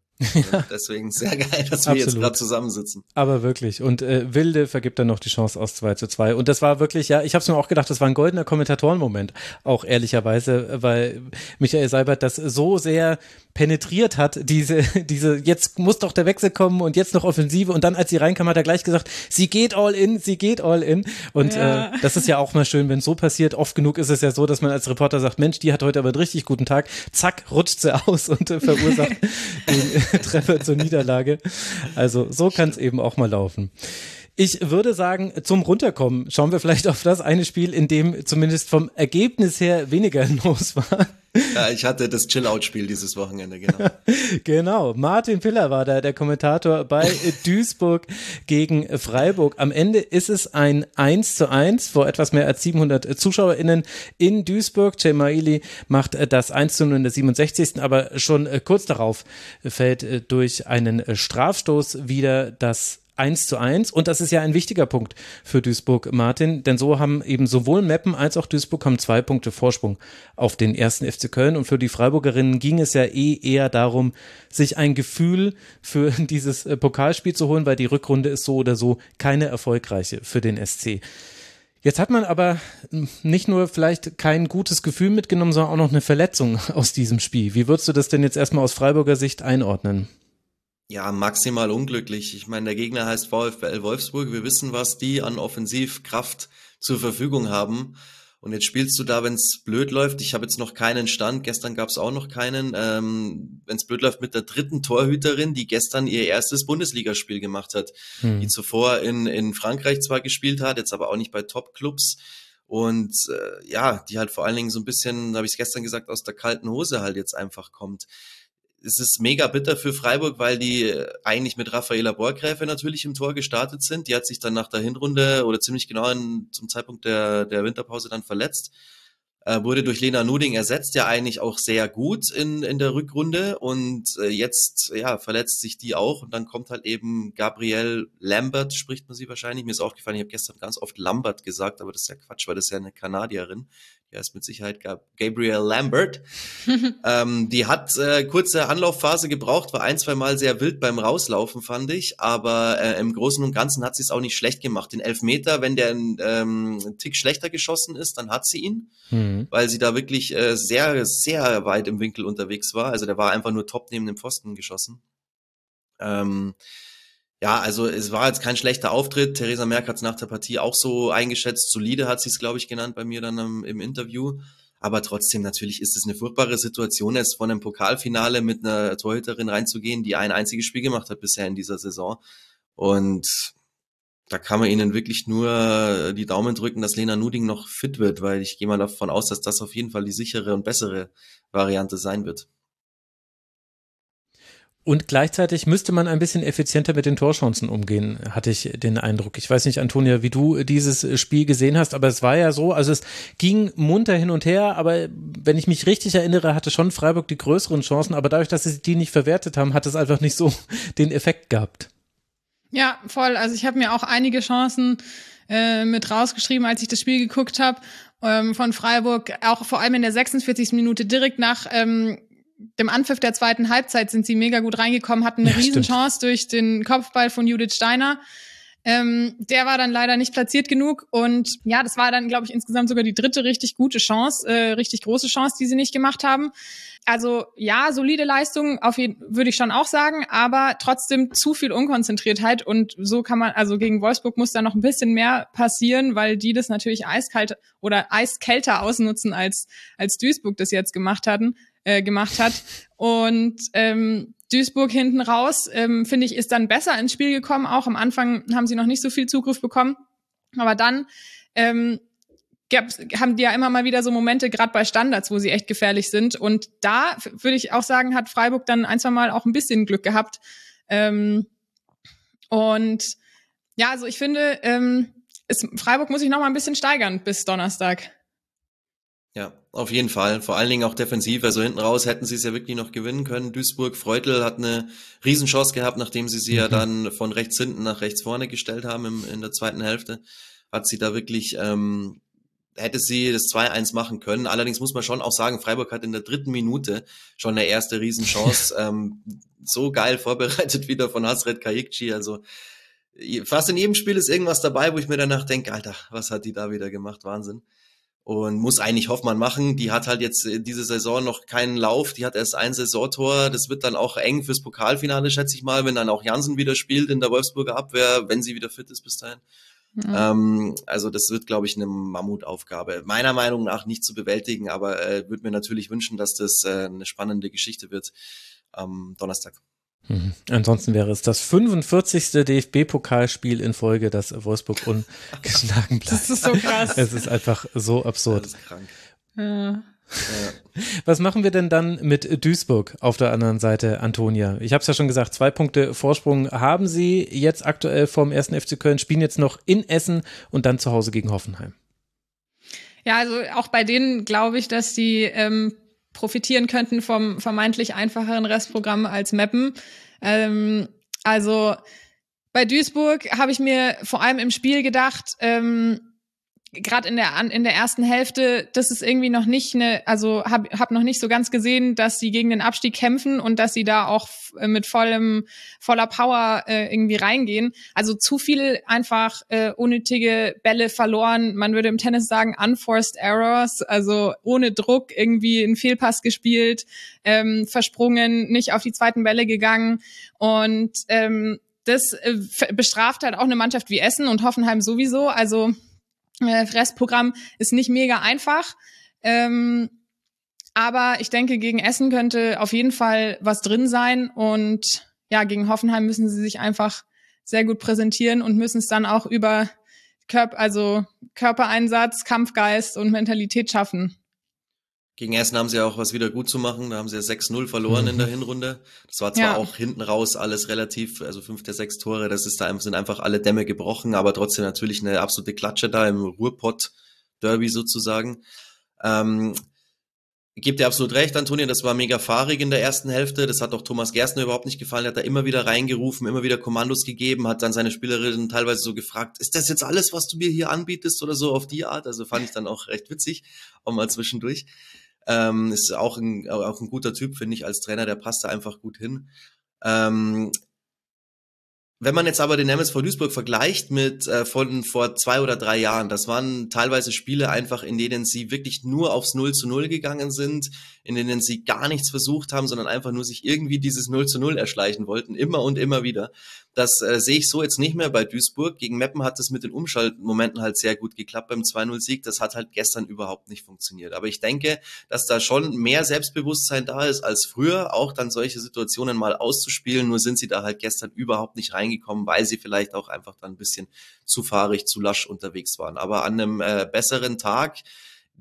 Und Deswegen sehr geil, dass wir jetzt Absolut. gerade zusammensitzen. Aber wirklich. Und äh, Wilde vergibt dann noch die Chance aus 2 zu 2. Und das war wirklich, ja, ich habe es mir auch gedacht, das war ein goldener Kommentatorenmoment. Auch ehrlicherweise, weil Michael Seibert das so sehr penetriert hat, diese, diese, jetzt muss doch der Wechsel kommen und jetzt noch Offensive. Und dann, als sie reinkam, hat er gleich gesagt, sie geht all in, sie geht all in. Und Ja. äh, das ist ja auch mal schön, wenn so passiert. Oft genug ist es ja so, dass man als Reporter sagt, Mensch, die hat heute aber einen richtig guten Tag. Zack, rutscht sie aus und äh, verursacht den Treffer zur Niederlage. Also so kann es eben auch mal laufen. Ich würde sagen, zum Runterkommen schauen wir vielleicht auf das eine Spiel, in dem zumindest vom Ergebnis her weniger los war. Ja, ich hatte das Chill-Out-Spiel dieses Wochenende, genau. Genau, Martin Piller war da der Kommentator bei Duisburg gegen Freiburg. Am Ende ist es ein 1 zu 1 vor etwas mehr als 700 ZuschauerInnen in Duisburg. Cemaili macht das 1 zu 0 in der 67. Aber schon kurz darauf fällt durch einen Strafstoß wieder das 1 zu 1. Und das ist ja ein wichtiger Punkt für Duisburg, Martin, denn so haben eben sowohl Meppen als auch Duisburg haben zwei Punkte Vorsprung auf den ersten FC Köln. Und für die Freiburgerinnen ging es ja eh eher darum, sich ein Gefühl für dieses äh, Pokalspiel zu holen, weil die Rückrunde ist so oder so keine erfolgreiche für den SC. Jetzt hat man aber nicht nur vielleicht kein gutes Gefühl mitgenommen, sondern auch noch eine Verletzung aus diesem Spiel. Wie würdest du das denn jetzt erstmal aus Freiburger Sicht einordnen? Ja, maximal unglücklich. Ich meine, der Gegner heißt VfL Wolfsburg. Wir wissen, was die an Offensivkraft zur Verfügung haben. Und jetzt spielst du da, wenn es blöd läuft. Ich habe jetzt noch keinen Stand. Gestern gab es auch noch keinen. Ähm, wenn es blöd läuft mit der dritten Torhüterin, die gestern ihr erstes Bundesligaspiel gemacht hat, Hm. die zuvor in, in Frankreich zwar gespielt hat, jetzt aber auch nicht bei Top-Clubs. Und äh, ja, die halt vor allen Dingen so ein bisschen, habe ich es gestern gesagt, aus der kalten Hose halt jetzt einfach kommt es ist mega bitter für Freiburg, weil die äh, eigentlich mit Raffaela Borgräfe natürlich im Tor gestartet sind. Die hat sich dann nach der Hinrunde oder ziemlich genau in, zum Zeitpunkt der, der Winterpause dann verletzt. Äh, wurde durch Lena Nuding ersetzt, ja eigentlich auch sehr gut in, in der Rückrunde und äh, jetzt ja verletzt sich die auch und dann kommt halt eben Gabrielle Lambert, spricht man sie wahrscheinlich. Mir ist aufgefallen, ich habe gestern ganz oft Lambert gesagt, aber das ist ja Quatsch, weil das ist ja eine Kanadierin. Die heißt mit Sicherheit Gab Gabrielle Lambert. ähm, die hat äh, kurze Anlaufphase gebraucht, war ein, zwei Mal sehr wild beim Rauslaufen, fand ich. Aber äh, im Großen und Ganzen hat sie es auch nicht schlecht gemacht. Den Elfmeter, wenn der ähm, ein Tick schlechter geschossen ist, dann hat sie ihn, Hm. weil sie da wirklich äh, sehr, sehr weit im Winkel unterwegs war. Also der war einfach nur top neben dem Pfosten geschossen. Ähm, Ja, also es war jetzt kein schlechter Auftritt. Theresa Merck hat es nach der Partie auch so eingeschätzt. Solide hat sie es, glaube ich, genannt bei mir dann im, im Interview. Aber trotzdem, natürlich ist es eine furchtbare Situation, jetzt von einem Pokalfinale mit einer Torhüterin reinzugehen, die ein einziges Spiel gemacht hat bisher in dieser Saison. Und da kann man ihnen wirklich nur die Daumen drücken, dass Lena Nuding noch fit wird, weil ich gehe mal davon aus, dass das auf jeden Fall die sichere und bessere Variante sein wird. Und gleichzeitig müsste man ein bisschen effizienter mit den Torchancen umgehen, hatte ich den Eindruck. Ich weiß nicht, Antonia, wie du dieses Spiel gesehen hast, aber es war ja so, also es ging munter hin und her, aber wenn ich mich richtig erinnere, hatte schon Freiburg die größeren Chancen, aber dadurch, dass sie die nicht verwertet haben, hat es einfach nicht so den Effekt gehabt. Ja, voll. Also ich habe mir auch einige Chancen äh, mit rausgeschrieben, als ich das Spiel geguckt habe ähm, von Freiburg, auch vor allem in der 46. Minute direkt nach ähm, dem Anpfiff der zweiten Halbzeit sind sie mega gut reingekommen, hatten eine ja, Riesenchance durch den Kopfball von Judith Steiner. Ähm, der war dann leider nicht platziert genug und ja, das war dann, glaube ich, insgesamt sogar die dritte richtig gute Chance, äh, richtig große Chance, die sie nicht gemacht haben. Also ja, solide Leistung, auf jeden würde ich schon auch sagen, aber trotzdem zu viel Unkonzentriertheit und so kann man, also gegen Wolfsburg muss da noch ein bisschen mehr passieren, weil die das natürlich eiskalt oder eiskälter ausnutzen als als Duisburg das jetzt gemacht hatten äh, gemacht hat. Und ähm, Duisburg hinten raus, ähm, finde ich, ist dann besser ins Spiel gekommen. Auch am Anfang haben sie noch nicht so viel Zugriff bekommen. Aber dann ähm, haben die ja immer mal wieder so Momente, gerade bei Standards, wo sie echt gefährlich sind. Und da würde ich auch sagen, hat Freiburg dann ein, zwei Mal auch ein bisschen Glück gehabt. Ähm, und ja, also ich finde, ähm, es, Freiburg muss sich noch mal ein bisschen steigern bis Donnerstag. Ja, auf jeden Fall. Vor allen Dingen auch defensiv. Also hinten raus hätten sie es ja wirklich noch gewinnen können. Duisburg, Freutel hat eine Riesenchance gehabt, nachdem sie sie mhm. ja dann von rechts hinten nach rechts vorne gestellt haben im, in der zweiten Hälfte. Hat sie da wirklich, ähm, hätte sie das 2-1 machen können. Allerdings muss man schon auch sagen, Freiburg hat in der dritten Minute schon eine erste Riesenchance. ähm, so geil vorbereitet wieder von Hasret Kayikci. Also fast in jedem Spiel ist irgendwas dabei, wo ich mir danach denke, Alter, was hat die da wieder gemacht? Wahnsinn und muss eigentlich Hoffmann machen. Die hat halt jetzt diese Saison noch keinen Lauf, die hat erst ein Saisontor. Das wird dann auch eng fürs Pokalfinale, schätze ich mal, wenn dann auch Jansen wieder spielt in der Wolfsburger Abwehr, wenn sie wieder fit ist bis dahin. Mhm. Ähm, also das wird, glaube ich, eine Mammutaufgabe. Meiner Meinung nach nicht zu bewältigen, aber äh, würde mir natürlich wünschen, dass das äh, eine spannende Geschichte wird am Donnerstag. Mhm. Ansonsten wäre es das 45. DFB-Pokalspiel in Folge, das Wolfsburg ungeschlagen bleibt. Das ist so krass. Es ist einfach so absurd. Das ist krank. Ja. Was machen wir denn dann mit Duisburg auf der anderen Seite, Antonia? Ich habe es ja schon gesagt, zwei Punkte Vorsprung haben sie jetzt aktuell vom ersten FC Köln, spielen jetzt noch in Essen und dann zu Hause gegen Hoffenheim. Ja, also auch bei denen glaube ich, dass die ähm, profitieren könnten vom vermeintlich einfacheren Restprogramm als Mappen. Ähm, also bei Duisburg habe ich mir vor allem im Spiel gedacht, ähm, gerade in der in der ersten Hälfte, das ist irgendwie noch nicht eine, also habe hab noch nicht so ganz gesehen, dass sie gegen den Abstieg kämpfen und dass sie da auch äh, mit vollem voller Power äh, irgendwie reingehen. Also zu viel einfach äh, unnötige Bälle verloren. Man würde im Tennis sagen unforced errors, also ohne Druck irgendwie einen Fehlpass gespielt, ähm, versprungen, nicht auf die zweiten Bälle gegangen und ähm, das äh, bestraft halt auch eine Mannschaft wie Essen und Hoffenheim sowieso. Also äh, Restprogramm ist nicht mega einfach. Ähm, aber ich denke, gegen Essen könnte auf jeden Fall was drin sein. Und ja, gegen Hoffenheim müssen sie sich einfach sehr gut präsentieren und müssen es dann auch über Körper, also Körpereinsatz, Kampfgeist und Mentalität schaffen. Gegen Essen haben sie auch was wieder gut zu machen. Da haben sie ja 6-0 verloren mhm. in der mhm. Hinrunde. Das war zwar ja. auch hinten raus alles relativ, also fünf der sechs Tore, das ist da sind einfach alle Dämme gebrochen, aber trotzdem natürlich eine absolute Klatsche da im Ruhrpott-Derby sozusagen. Ähm, gebe dir absolut recht, Antonio, das war mega fahrig in der ersten Hälfte. Das hat auch Thomas Gerstner überhaupt nicht gefallen. Er hat da immer wieder reingerufen, immer wieder Kommandos gegeben, hat dann seine Spielerinnen teilweise so gefragt, ist das jetzt alles, was du mir hier anbietest oder so auf die Art? Also fand ich dann auch recht witzig, auch mal zwischendurch. Ähm, ist auch ein, auch ein guter Typ, finde ich, als Trainer, der passt da einfach gut hin. Ähm, wenn man jetzt aber den MSV Duisburg vergleicht mit äh, von vor zwei oder drei Jahren, das waren teilweise Spiele einfach, in denen sie wirklich nur aufs 0 zu 0 gegangen sind, in denen sie gar nichts versucht haben, sondern einfach nur sich irgendwie dieses 0 zu 0 erschleichen wollten, immer und immer wieder. Das äh, sehe ich so jetzt nicht mehr bei Duisburg. Gegen Meppen hat es mit den Umschaltmomenten halt sehr gut geklappt beim 2-0-Sieg. Das hat halt gestern überhaupt nicht funktioniert. Aber ich denke, dass da schon mehr Selbstbewusstsein da ist als früher, auch dann solche Situationen mal auszuspielen. Nur sind sie da halt gestern überhaupt nicht reingekommen, weil sie vielleicht auch einfach dann ein bisschen zu fahrig, zu lasch unterwegs waren. Aber an einem äh, besseren Tag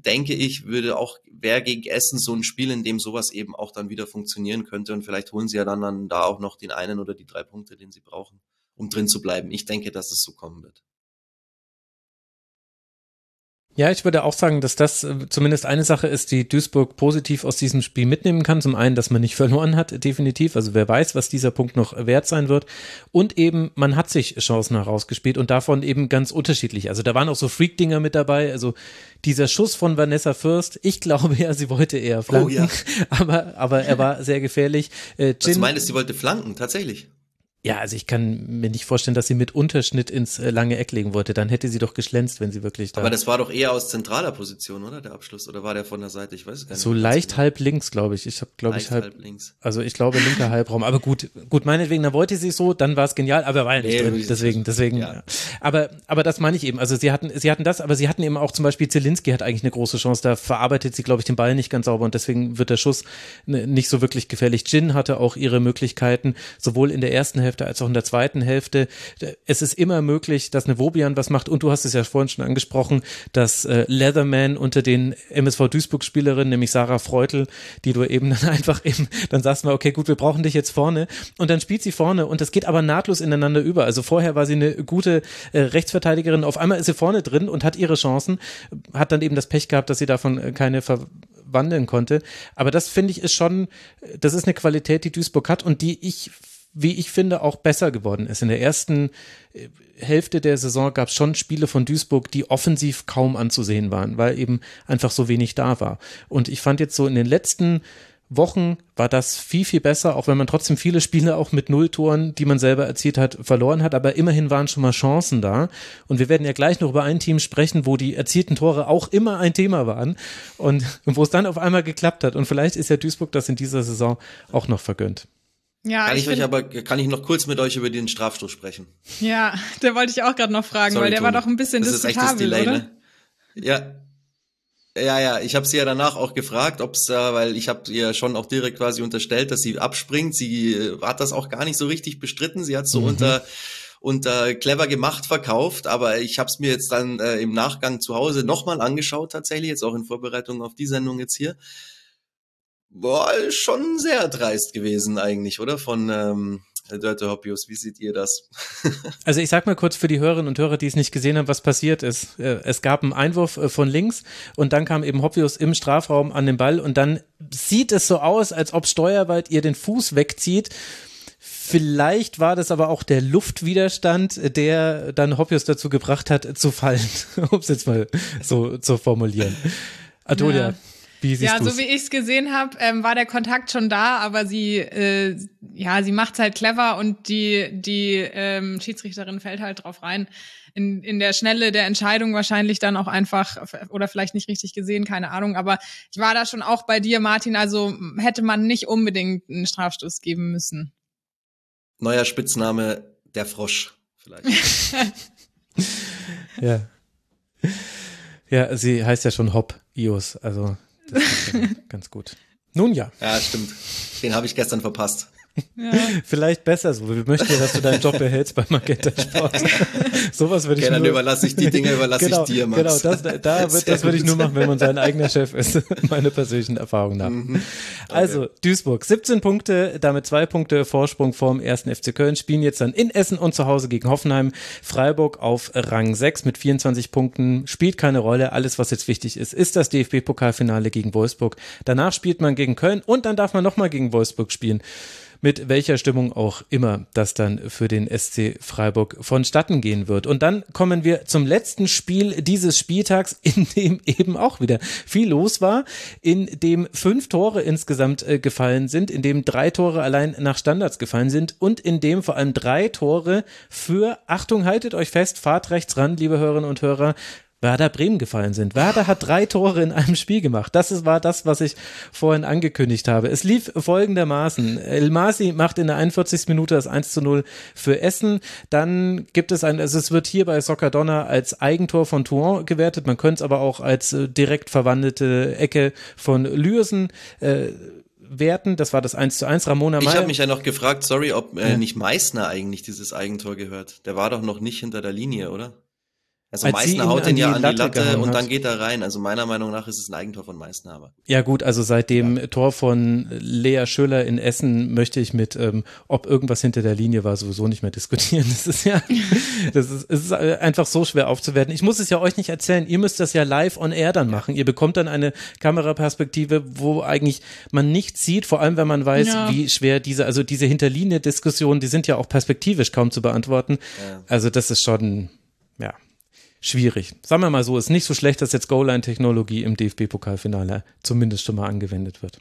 denke ich, würde auch, wer gegen Essen so ein Spiel, in dem sowas eben auch dann wieder funktionieren könnte und vielleicht holen sie ja dann, dann da auch noch den einen oder die drei Punkte, den sie brauchen, um drin zu bleiben. Ich denke, dass es so kommen wird. Ja, ich würde auch sagen, dass das äh, zumindest eine Sache ist, die Duisburg positiv aus diesem Spiel mitnehmen kann. Zum einen, dass man nicht verloren hat, definitiv. Also wer weiß, was dieser Punkt noch wert sein wird. Und eben, man hat sich Chancen herausgespielt und davon eben ganz unterschiedlich. Also da waren auch so Freak-Dinger mit dabei. Also dieser Schuss von Vanessa Fürst, ich glaube ja, sie wollte eher flanken. Oh ja. Aber, aber er war sehr gefährlich. Äh, Gin, Was du meinst, sie wollte flanken, tatsächlich? Ja, also ich kann mir nicht vorstellen, dass sie mit Unterschnitt ins äh, lange Eck legen wollte. Dann hätte sie doch geschlänzt, wenn sie wirklich da. Aber das war doch eher aus zentraler Position, oder der Abschluss? Oder war der von der Seite? Ich weiß es gar nicht. So leicht halb links, glaube ich. Ich habe, glaube ich, halb, halb, links. Also ich glaube linker Halbraum. Aber gut, gut, meinetwegen, dann wollte sie es so, dann war es genial, aber war ja nicht nee, drin. Deswegen, deswegen. Ja. Aber, aber das meine ich eben. Also sie hatten, sie hatten das, aber sie hatten eben auch zum Beispiel Zelinski hat eigentlich eine große Chance. Da verarbeitet sie, glaube ich, den Ball nicht ganz sauber und deswegen wird der Schuss nicht so wirklich gefährlich. Jin hatte auch ihre Möglichkeiten, sowohl in der ersten Hälfte als auch in der zweiten Hälfte. Es ist immer möglich, dass eine Wobian was macht und du hast es ja vorhin schon angesprochen, dass äh, Leatherman unter den MSV Duisburg Spielerinnen, nämlich Sarah Freutel, die du eben dann einfach eben, dann sagst du mal, okay, gut, wir brauchen dich jetzt vorne und dann spielt sie vorne und das geht aber nahtlos ineinander über. Also vorher war sie eine gute äh, Rechtsverteidigerin, auf einmal ist sie vorne drin und hat ihre Chancen, hat dann eben das Pech gehabt, dass sie davon äh, keine verwandeln konnte. Aber das finde ich ist schon, das ist eine Qualität, die Duisburg hat und die ich wie ich finde, auch besser geworden ist. In der ersten äh, Hälfte der Saison gab es schon Spiele von Duisburg, die offensiv kaum anzusehen waren, weil eben einfach so wenig da war. Und ich fand jetzt so in den letzten Wochen war das viel, viel besser, auch wenn man trotzdem viele Spiele auch mit Nulltoren, die man selber erzielt hat, verloren hat. Aber immerhin waren schon mal Chancen da. Und wir werden ja gleich noch über ein Team sprechen, wo die erzielten Tore auch immer ein Thema waren und wo es dann auf einmal geklappt hat. Und vielleicht ist ja Duisburg das in dieser Saison auch noch vergönnt. Ja, kann ich, ich euch aber, kann ich noch kurz mit euch über den Strafstoß sprechen? Ja, der wollte ich auch gerade noch fragen, Sorry, weil der Toni. war doch ein bisschen das diskutabel, ist echt das Delay, oder? Ne? Ja. Ja, ja, ich habe sie ja danach auch gefragt, ob's da, weil ich habe ihr schon auch direkt quasi unterstellt, dass sie abspringt. Sie äh, hat das auch gar nicht so richtig bestritten. Sie hat so mhm. unter unter clever gemacht verkauft, aber ich habe es mir jetzt dann äh, im Nachgang zu Hause nochmal angeschaut tatsächlich, jetzt auch in Vorbereitung auf die Sendung jetzt hier. Boah, schon sehr dreist gewesen eigentlich, oder? Von ähm, Dörte Hoppius, wie seht ihr das? also ich sag mal kurz für die Hörerinnen und Hörer, die es nicht gesehen haben, was passiert ist. Äh, es gab einen Einwurf äh, von links und dann kam eben Hoppius im Strafraum an den Ball und dann sieht es so aus, als ob Steuerwald ihr den Fuß wegzieht. Vielleicht war das aber auch der Luftwiderstand, der dann Hoppius dazu gebracht hat, zu fallen, um es jetzt mal so zu formulieren. Adolia, ja. Wie siehst ja, du's? so wie ich es gesehen habe, ähm, war der Kontakt schon da, aber sie, äh, ja, sie macht's halt clever und die die ähm, Schiedsrichterin fällt halt drauf rein. In, in der Schnelle der Entscheidung wahrscheinlich dann auch einfach oder vielleicht nicht richtig gesehen, keine Ahnung. Aber ich war da schon auch bei dir, Martin. Also hätte man nicht unbedingt einen Strafstoß geben müssen. Neuer Spitzname der Frosch vielleicht. ja. Ja, sie heißt ja schon Hop Ios, also ganz gut. Nun ja. Ja, stimmt. Den habe ich gestern verpasst. Ja. Vielleicht besser so. Wir möchten ja, dass du deinen Job behältst bei Magenta Sport. Sowas würde ich okay, dann überlasse ich die Dinge, überlasse genau, ich dir, Max. Genau, das, da wird, das würde ich nur machen, wenn man sein eigener Chef ist. Meine persönlichen Erfahrungen nach. Mhm. Okay. Also, Duisburg, 17 Punkte, damit zwei Punkte Vorsprung vorm ersten FC Köln, spielen jetzt dann in Essen und zu Hause gegen Hoffenheim. Freiburg auf Rang 6 mit 24 Punkten, spielt keine Rolle. Alles, was jetzt wichtig ist, ist das DFB-Pokalfinale gegen Wolfsburg. Danach spielt man gegen Köln und dann darf man nochmal gegen Wolfsburg spielen mit welcher Stimmung auch immer das dann für den SC Freiburg vonstatten gehen wird. Und dann kommen wir zum letzten Spiel dieses Spieltags, in dem eben auch wieder viel los war, in dem fünf Tore insgesamt äh, gefallen sind, in dem drei Tore allein nach Standards gefallen sind und in dem vor allem drei Tore für, Achtung, haltet euch fest, fahrt rechts ran, liebe Hörerinnen und Hörer, Werder Bremen gefallen sind. Werder hat drei Tore in einem Spiel gemacht. Das ist, war das, was ich vorhin angekündigt habe. Es lief folgendermaßen. El Masi macht in der 41. Minute das 1 zu 0 für Essen. Dann gibt es ein, also es wird hier bei Soccer Donner als Eigentor von Toulon gewertet. Man könnte es aber auch als äh, direkt verwandelte Ecke von Lürsen äh, werten. Das war das 1 zu 1. Ramona Meyer. Ich habe mich ja noch gefragt, sorry, ob äh, ja. nicht Meißner eigentlich dieses Eigentor gehört. Der war doch noch nicht hinter der Linie, oder? Also Als Meißner haut den ja an die Latte, Latte und dann geht er rein. Also meiner Meinung nach ist es ein Eigentor von Meißner. Aber. Ja gut, also seit dem ja. Tor von Lea Schüller in Essen möchte ich mit, ähm, ob irgendwas hinter der Linie war, sowieso nicht mehr diskutieren. Das ist ja, das ist, es ist einfach so schwer aufzuwerten. Ich muss es ja euch nicht erzählen. Ihr müsst das ja live on air dann machen. Ihr bekommt dann eine Kameraperspektive, wo eigentlich man nichts sieht, vor allem wenn man weiß, ja. wie schwer diese, also diese Hinterlinie-Diskussionen, die sind ja auch perspektivisch kaum zu beantworten. Ja. Also das ist schon, ja schwierig. Sagen wir mal so, ist nicht so schlecht, dass jetzt Goal-Line-Technologie im DFB-Pokalfinale zumindest schon mal angewendet wird.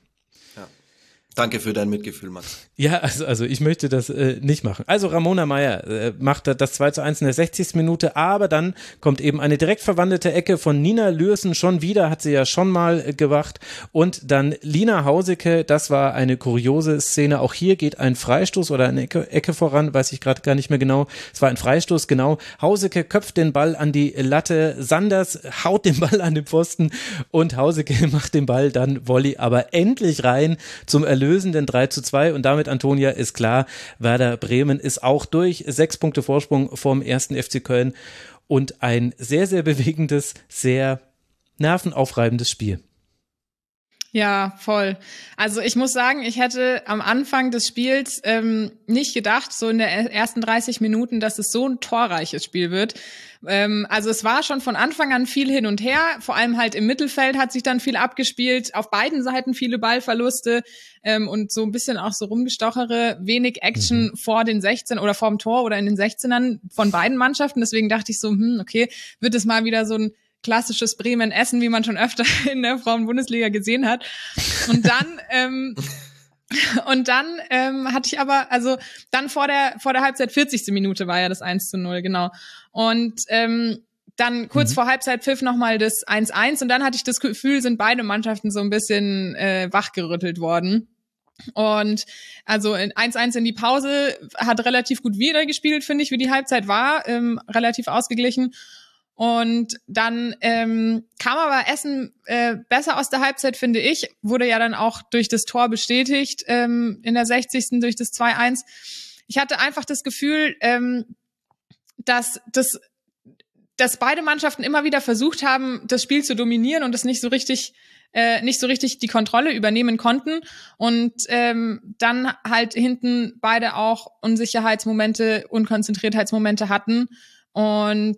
Danke für dein Mitgefühl, Max. Ja, also, also ich möchte das äh, nicht machen. Also Ramona Meyer äh, macht das 2 zu 1 in der 60. Minute, aber dann kommt eben eine direkt verwandelte Ecke von Nina Lürsen schon wieder, hat sie ja schon mal äh, gewacht. Und dann Lina Hauseke, das war eine kuriose Szene. Auch hier geht ein Freistoß oder eine Ecke, Ecke voran, weiß ich gerade gar nicht mehr genau. Es war ein Freistoß, genau. Hauseke köpft den Ball an die Latte, Sanders haut den Ball an den Pfosten und Hauseke macht den Ball dann Volley aber endlich rein zum Erlös erlösenden 3 zu 2 und damit, Antonia, ist klar, Werder Bremen ist auch durch. Sechs Punkte Vorsprung vom ersten FC Köln und ein sehr, sehr bewegendes, sehr nervenaufreibendes Spiel. Ja, voll. Also ich muss sagen, ich hätte am Anfang des Spiels ähm, nicht gedacht, so in der ersten 30 Minuten, dass es so ein torreiches Spiel wird. Ähm, also es war schon von Anfang an viel hin und her. Vor allem halt im Mittelfeld hat sich dann viel abgespielt. Auf beiden Seiten viele Ballverluste ähm, und so ein bisschen auch so rumgestochere. Wenig Action mhm. vor den 16 oder vorm Tor oder in den 16ern von beiden Mannschaften. Deswegen dachte ich so, hm, okay, wird es mal wieder so ein klassisches Bremen-Essen, wie man schon öfter in der Frauen-Bundesliga gesehen hat. Und dann, ähm, und dann ähm, hatte ich aber, also dann vor der, vor der Halbzeit 40. Minute war ja das 1 zu 0, genau. Und ähm, dann kurz mhm. vor Halbzeit pfiff nochmal das 1-1 und dann hatte ich das Gefühl, sind beide Mannschaften so ein bisschen äh, wachgerüttelt worden. Und also 1-1 in die Pause hat relativ gut wieder gespielt, finde ich, wie die Halbzeit war, ähm, relativ ausgeglichen. Und dann ähm, kam aber Essen äh, besser aus der Halbzeit, finde ich. Wurde ja dann auch durch das Tor bestätigt ähm, in der 60. durch das 2-1. Ich hatte einfach das Gefühl, ähm, dass das dass beide Mannschaften immer wieder versucht haben, das Spiel zu dominieren und es nicht so richtig äh, nicht so richtig die Kontrolle übernehmen konnten und ähm, dann halt hinten beide auch Unsicherheitsmomente, Unkonzentriertheitsmomente hatten und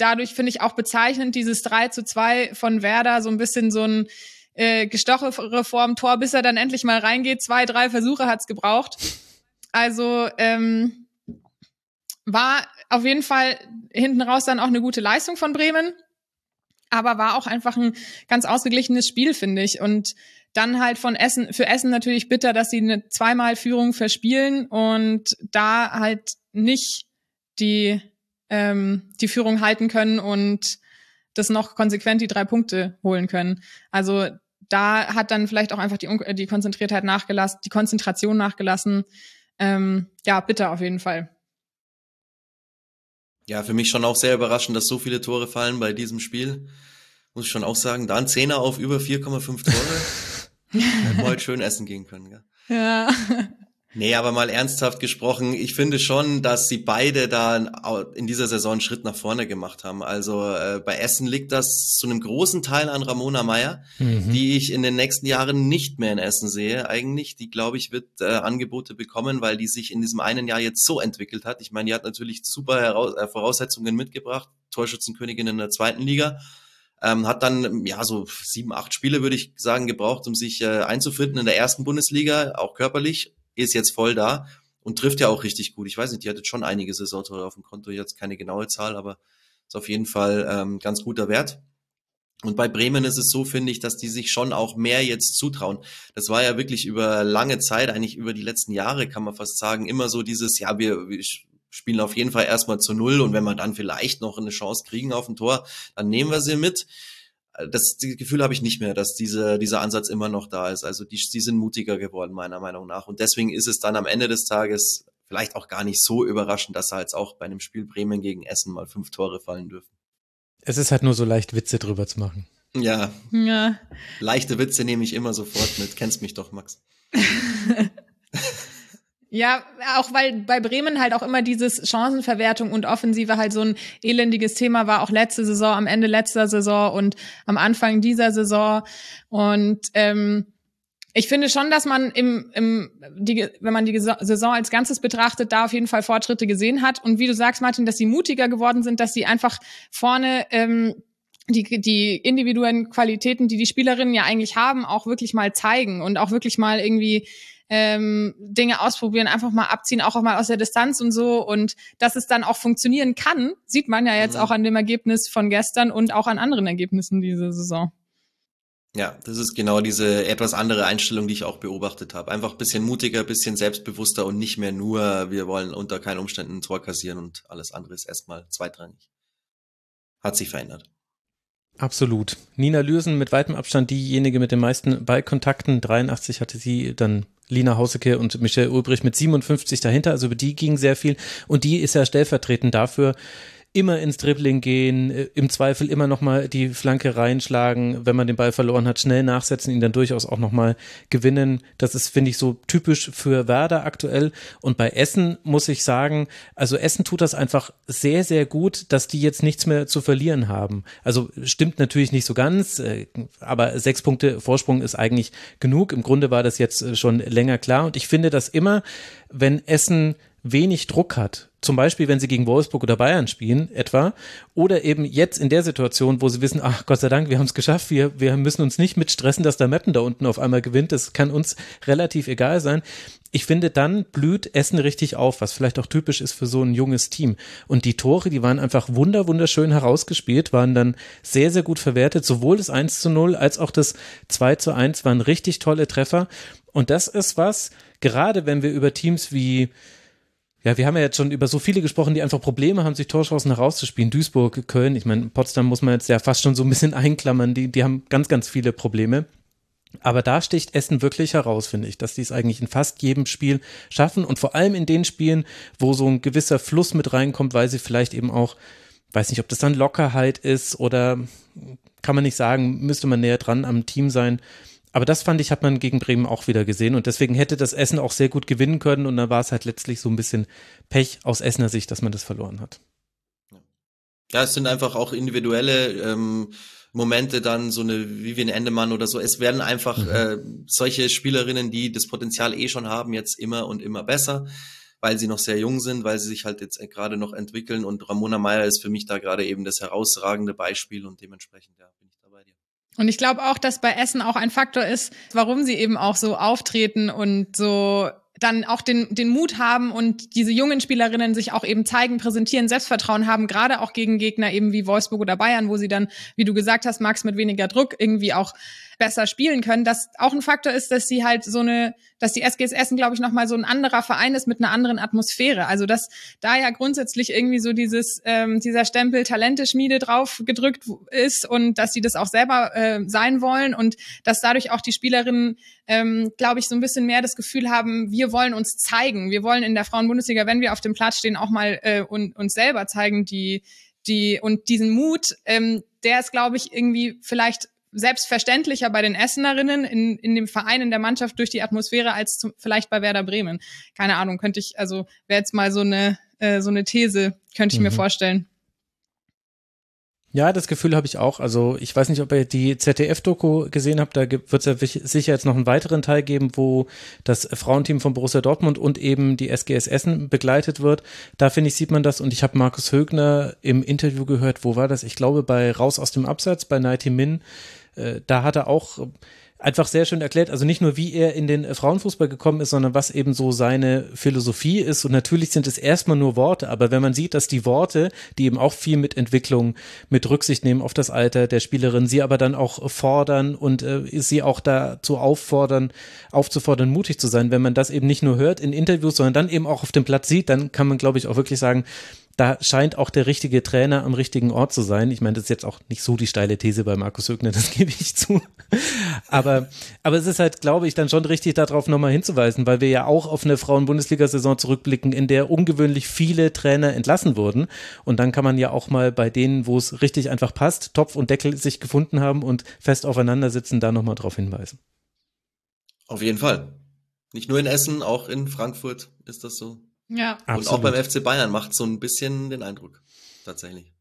dadurch finde ich auch bezeichnend dieses 3 zu 2 von Werder, so ein bisschen so ein äh, gestochere vorm Tor, bis er dann endlich mal reingeht. Zwei, drei Versuche hat's gebraucht. Also ähm, war auf jeden Fall hinten raus dann auch eine gute Leistung von Bremen, aber war auch einfach ein ganz ausgeglichenes Spiel, finde ich. Und dann halt von Essen, für Essen natürlich bitter, dass sie eine zweimal Führung verspielen und da halt nicht die ähm, die Führung halten können und das noch konsequent die drei Punkte holen können. Also da hat dann vielleicht auch einfach die, die Konzentriertheit nachgelassen, die Konzentration nachgelassen. Ähm, ja, bitte auf jeden Fall. Ja, für mich schon auch sehr überraschend, dass so viele Tore fallen bei diesem Spiel. Muss ich schon auch sagen, da ein Zehner auf über 4,5 Tore. Hätten wir heute schön essen gehen können, gell? Ja. Nee, aber mal ernsthaft gesprochen, ich finde schon, dass sie beide da in dieser Saison einen Schritt nach vorne gemacht haben. Also äh, bei Essen liegt das zu einem großen Teil an Ramona Meyer, mhm. die ich in den nächsten Jahren nicht mehr in Essen sehe. Eigentlich, die glaube ich wird äh, Angebote bekommen, weil die sich in diesem einen Jahr jetzt so entwickelt hat. Ich meine, die hat natürlich super Heraus äh, Voraussetzungen mitgebracht, Torschützenkönigin in der zweiten Liga. Ähm, hat dann ja so sieben, acht Spiele, würde ich sagen, gebraucht, um sich äh, einzufinden in der ersten Bundesliga, auch körperlich ist jetzt voll da und trifft ja auch richtig gut. Ich weiß nicht, die hat schon einige Saisontore auf dem Konto, jetzt keine genaue Zahl, aber ist auf jeden Fall ähm, ganz guter Wert. Und bei Bremen ist es so, finde ich, dass die sich schon auch mehr jetzt zutrauen. Das war ja wirklich über lange Zeit, eigentlich über die letzten Jahre, kann man fast sagen, immer so dieses, ja, wir, wir spielen auf jeden Fall erstmal zu null und wenn wir dann vielleicht noch eine Chance kriegen auf ein Tor, dann nehmen wir sie mit. Das, Gefühl habe ich nicht mehr, dass diese, dieser Ansatz immer noch da ist. Also die, die sind mutiger geworden, meiner Meinung nach. Und deswegen ist es dann am Ende des Tages vielleicht auch gar nicht so überraschend, dass da jetzt auch bei einem Spiel Bremen gegen Essen mal fünf Tore fallen dürfen. Es ist halt nur so leicht, Witze drüber zu machen. Ja. Ja. Leichte Witze nehme ich immer sofort mit. Kennst mich doch, Max. Ja, auch weil bei Bremen halt auch immer dieses Chancenverwertung und Offensive halt so ein elendiges Thema war, auch letzte Saison, am Ende letzter Saison und am Anfang dieser Saison. Und ähm, ich finde schon, dass man im, im die, wenn man die Saison als Ganzes betrachtet, da auf jeden Fall Fortschritte gesehen hat. Und wie du sagst, Martin, dass sie mutiger geworden sind, dass sie einfach vorne ähm, die, die individuellen Qualitäten, die die Spielerinnen ja eigentlich haben, auch wirklich mal zeigen und auch wirklich mal irgendwie ähm, Dinge ausprobieren, einfach mal abziehen, auch mal aus der Distanz und so. Und dass es dann auch funktionieren kann, sieht man ja jetzt mhm. auch an dem Ergebnis von gestern und auch an anderen Ergebnissen diese Saison. Ja, das ist genau diese etwas andere Einstellung, die ich auch beobachtet habe. Einfach bisschen mutiger, bisschen selbstbewusster und nicht mehr nur, wir wollen unter keinen Umständen ein Tor kassieren und alles andere ist erstmal zweitrangig. Hat sich verändert. Absolut. Nina Lürsen mit weitem Abstand diejenige mit den meisten Ballkontakten. 83 hatte sie dann Lina Hauseke und Michelle Ulbrich mit 57 dahinter. Also über die ging sehr viel. Und die ist ja stellvertretend dafür, immer ins Dribbling gehen, äh, im Zweifel immer nochmal die Flanke reinschlagen, wenn man den Ball verloren hat, schnell nachsetzen, ihn dann durchaus auch nochmal gewinnen. Das ist, finde ich, so typisch für Werder aktuell. Und bei Essen muss ich sagen, also Essen tut das einfach sehr, sehr gut, dass die jetzt nichts mehr zu verlieren haben. Also stimmt natürlich nicht so ganz, äh, aber sechs Punkte Vorsprung ist eigentlich genug. Im Grunde war das jetzt äh, schon länger klar. Und ich finde, dass immer, wenn Essen wenig Druck hat, zum Beispiel, wenn sie gegen Wolfsburg oder Bayern spielen, etwa, oder eben jetzt in der Situation, wo sie wissen, ach Gott sei Dank, wir haben es geschafft, wir, wir müssen uns nicht mit stressen, dass der Mappen da unten auf einmal gewinnt, das kann uns relativ egal sein. Ich finde, dann blüht Essen richtig auf, was vielleicht auch typisch ist für so ein junges Team. Und die Tore, die waren einfach wunder, wunderschön herausgespielt, waren dann sehr, sehr gut verwertet. Sowohl das 1 zu 0 als auch das 2 zu 1 waren richtig tolle Treffer. Und das ist was, gerade wenn wir über Teams wie ja, wir haben ja jetzt schon über so viele gesprochen, die einfach Probleme haben, sich Torchancen herauszuspielen. Duisburg, Köln, ich meine, Potsdam muss man jetzt ja fast schon so ein bisschen einklammern, die, die haben ganz, ganz viele Probleme. Aber da sticht Essen wirklich heraus, finde ich, dass die es eigentlich in fast jedem Spiel schaffen und vor allem in den Spielen, wo so ein gewisser Fluss mit reinkommt, weil sie vielleicht eben auch, weiß nicht, ob das dann Lockerheit ist oder kann man nicht sagen, müsste man näher dran am Team sein aber das fand ich, hat man gegen Bremen auch wieder gesehen und deswegen hätte das Essen auch sehr gut gewinnen können und da war es halt letztlich so ein bisschen Pech aus Essener Sicht, dass man das verloren hat. Ja, es sind einfach auch individuelle ähm, Momente dann, so eine Vivian Endemann oder so. Es werden einfach mhm. äh, solche Spielerinnen, die das Potenzial eh schon haben, jetzt immer und immer besser, weil sie noch sehr jung sind, weil sie sich halt jetzt gerade noch entwickeln und Ramona Meyer ist für mich da gerade eben das herausragende Beispiel und dementsprechend, ja, und ich glaube auch, dass bei Essen auch ein Faktor ist, warum sie eben auch so auftreten und so dann auch den, den Mut haben und diese jungen Spielerinnen sich auch eben zeigen, präsentieren, Selbstvertrauen haben, gerade auch gegen Gegner eben wie Wolfsburg oder Bayern, wo sie dann, wie du gesagt hast, Max, mit weniger Druck irgendwie auch besser spielen können. Das auch ein Faktor ist, dass sie halt so eine, dass die SGS Essen, glaube ich, nochmal so ein anderer Verein ist mit einer anderen Atmosphäre. Also dass da ja grundsätzlich irgendwie so dieses, ähm, dieser Stempel Talenteschmiede drauf gedrückt ist und dass sie das auch selber äh, sein wollen und dass dadurch auch die Spielerinnen, ähm, glaube ich, so ein bisschen mehr das Gefühl haben, wir wollen uns zeigen. Wir wollen in der Frauenbundesliga, wenn wir auf dem Platz stehen, auch mal äh, und, uns selber zeigen, die die und diesen Mut, ähm, der ist, glaube ich, irgendwie vielleicht selbstverständlicher bei den Essenerinnen in, in dem Verein, in der Mannschaft durch die Atmosphäre als zum, vielleicht bei Werder Bremen. Keine Ahnung, könnte ich, also wäre jetzt mal so eine, äh, so eine These, könnte ich mhm. mir vorstellen. Ja, das Gefühl habe ich auch. Also ich weiß nicht, ob ihr die ZDF-Doku gesehen habt. Da wird es ja sicher jetzt noch einen weiteren Teil geben, wo das Frauenteam von Borussia Dortmund und eben die SGS Essen begleitet wird. Da finde ich, sieht man das. Und ich habe Markus Högner im Interview gehört. Wo war das? Ich glaube bei Raus aus dem Absatz, bei Nighty Min. Äh, da hat er auch einfach sehr schön erklärt. Also nicht nur, wie er in den Frauenfußball gekommen ist, sondern was eben so seine Philosophie ist. Und natürlich sind es erstmal nur Worte, aber wenn man sieht, dass die Worte, die eben auch viel mit Entwicklung, mit Rücksicht nehmen auf das Alter der Spielerin, sie aber dann auch fordern und äh, sie auch dazu auffordern, aufzufordern, mutig zu sein. Wenn man das eben nicht nur hört in Interviews, sondern dann eben auch auf dem Platz sieht, dann kann man, glaube ich, auch wirklich sagen, da scheint auch der richtige Trainer am richtigen Ort zu sein. Ich meine, das ist jetzt auch nicht so die steile These bei Markus Högner, das gebe ich zu. Aber, aber es ist halt, glaube ich, dann schon richtig darauf nochmal hinzuweisen, weil wir ja auch auf eine Frauen-Bundesliga-Saison zurückblicken, in der ungewöhnlich viele Trainer entlassen wurden. Und dann kann man ja auch mal bei denen, wo es richtig einfach passt, Topf und Deckel sich gefunden haben und fest aufeinander sitzen, da nochmal drauf hinweisen. Auf jeden Fall. Nicht nur in Essen, auch in Frankfurt ist das so. Ja. Und auch beim FC Bayern macht so ein bisschen den Eindruck. Tatsächlich.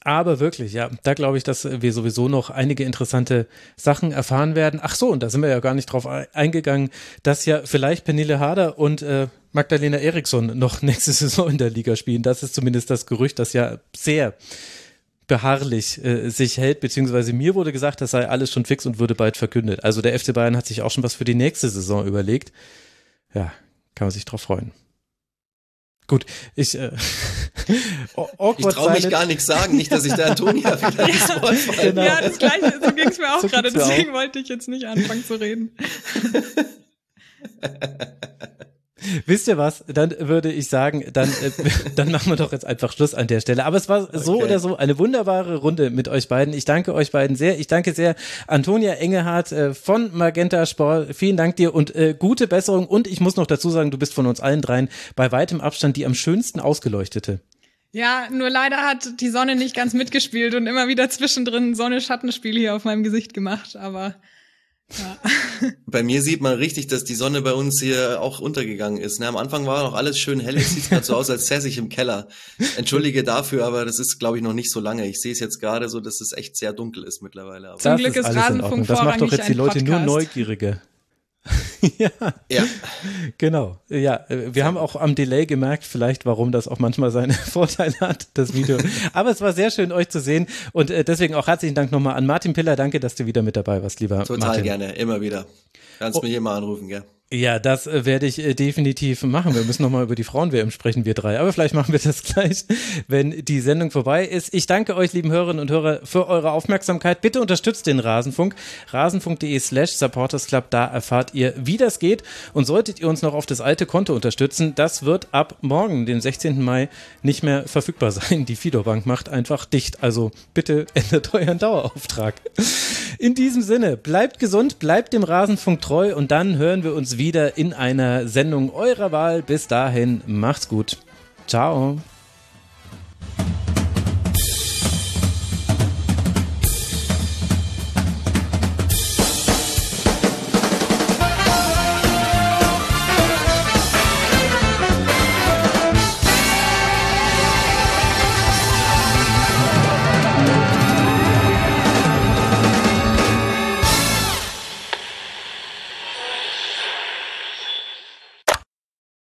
Aber wirklich, ja, da glaube ich, dass wir sowieso noch einige interessante Sachen erfahren werden. Ach so, und da sind wir ja gar nicht drauf eingegangen, dass ja vielleicht Pernille Harder und äh, Magdalena Eriksson noch nächste Saison in der Liga spielen. Das ist zumindest das Gerücht, das ja sehr beharrlich äh, sich hält, beziehungsweise mir wurde gesagt, das sei alles schon fix und würde bald verkündet. Also der FC Bayern hat sich auch schon was für die nächste Saison überlegt. Ja, kann man sich drauf freuen. Gut, ich äh, ich traue mich gar nichts sagen, nicht, dass ich der Antonia wieder ins Wort falle. Genau. Ja, das gleiche, so ging es mir auch so gerade, deswegen auch. wollte ich jetzt nicht anfangen zu reden. Wisst ihr was? Dann würde ich sagen, dann, äh, dann machen wir doch jetzt einfach Schluss an der Stelle. Aber es war so okay. oder so eine wunderbare Runde mit euch beiden. Ich danke euch beiden sehr. Ich danke sehr Antonia Engehardt äh, von Magenta Sport. Vielen Dank dir und äh, gute Besserung. Und ich muss noch dazu sagen, du bist von uns allen dreien bei weitem Abstand die am schönsten ausgeleuchtete. Ja, nur leider hat die Sonne nicht ganz mitgespielt und immer wieder zwischendrin Sonne-Schattenspiel hier auf meinem Gesicht gemacht. Aber ja. Bei mir sieht man richtig, dass die Sonne bei uns hier auch untergegangen ist. Ne, am Anfang war noch alles schön hell. Es sieht gerade so aus, als säße ich im Keller. Entschuldige dafür, aber das ist, glaube ich, noch nicht so lange. Ich sehe es jetzt gerade so, dass es echt sehr dunkel ist mittlerweile. Aber Zum Glück ist, ist Rasenfunk Das macht doch jetzt die Leute nur neugieriger. ja. ja. Genau. Ja, wir haben auch am Delay gemerkt, vielleicht, warum das auch manchmal seine Vorteile hat, das Video. Aber es war sehr schön, euch zu sehen. Und äh, deswegen auch herzlichen Dank nochmal an Martin Piller. Danke, dass du wieder mit dabei warst, lieber Total Martin. gerne, immer wieder. Kannst oh. mich immer anrufen, gell? Ja, das äh, werde ich äh, definitiv machen. Wir müssen nochmal über die Frauen-WM sprechen, wir drei. Aber vielleicht machen wir das gleich, wenn die Sendung vorbei ist. Ich danke euch, lieben Hörerinnen und Hörer, für eure Aufmerksamkeit. Bitte unterstützt den Rasenfunk. Rasenfunk.de slash supportersclub. Da erfahrt ihr, wie das geht. Und solltet ihr uns noch auf das alte Konto unterstützen, das wird ab morgen, den 16. Mai, nicht mehr verfügbar sein. Die Fido-Bank macht einfach dicht. Also bitte ändert euren Dauerauftrag. In diesem Sinne, bleibt gesund, bleibt dem Rasenfunk treu und dann hören wir wieder in einer Sendung eurer Wahl. Bis dahin, macht's gut. Ciao.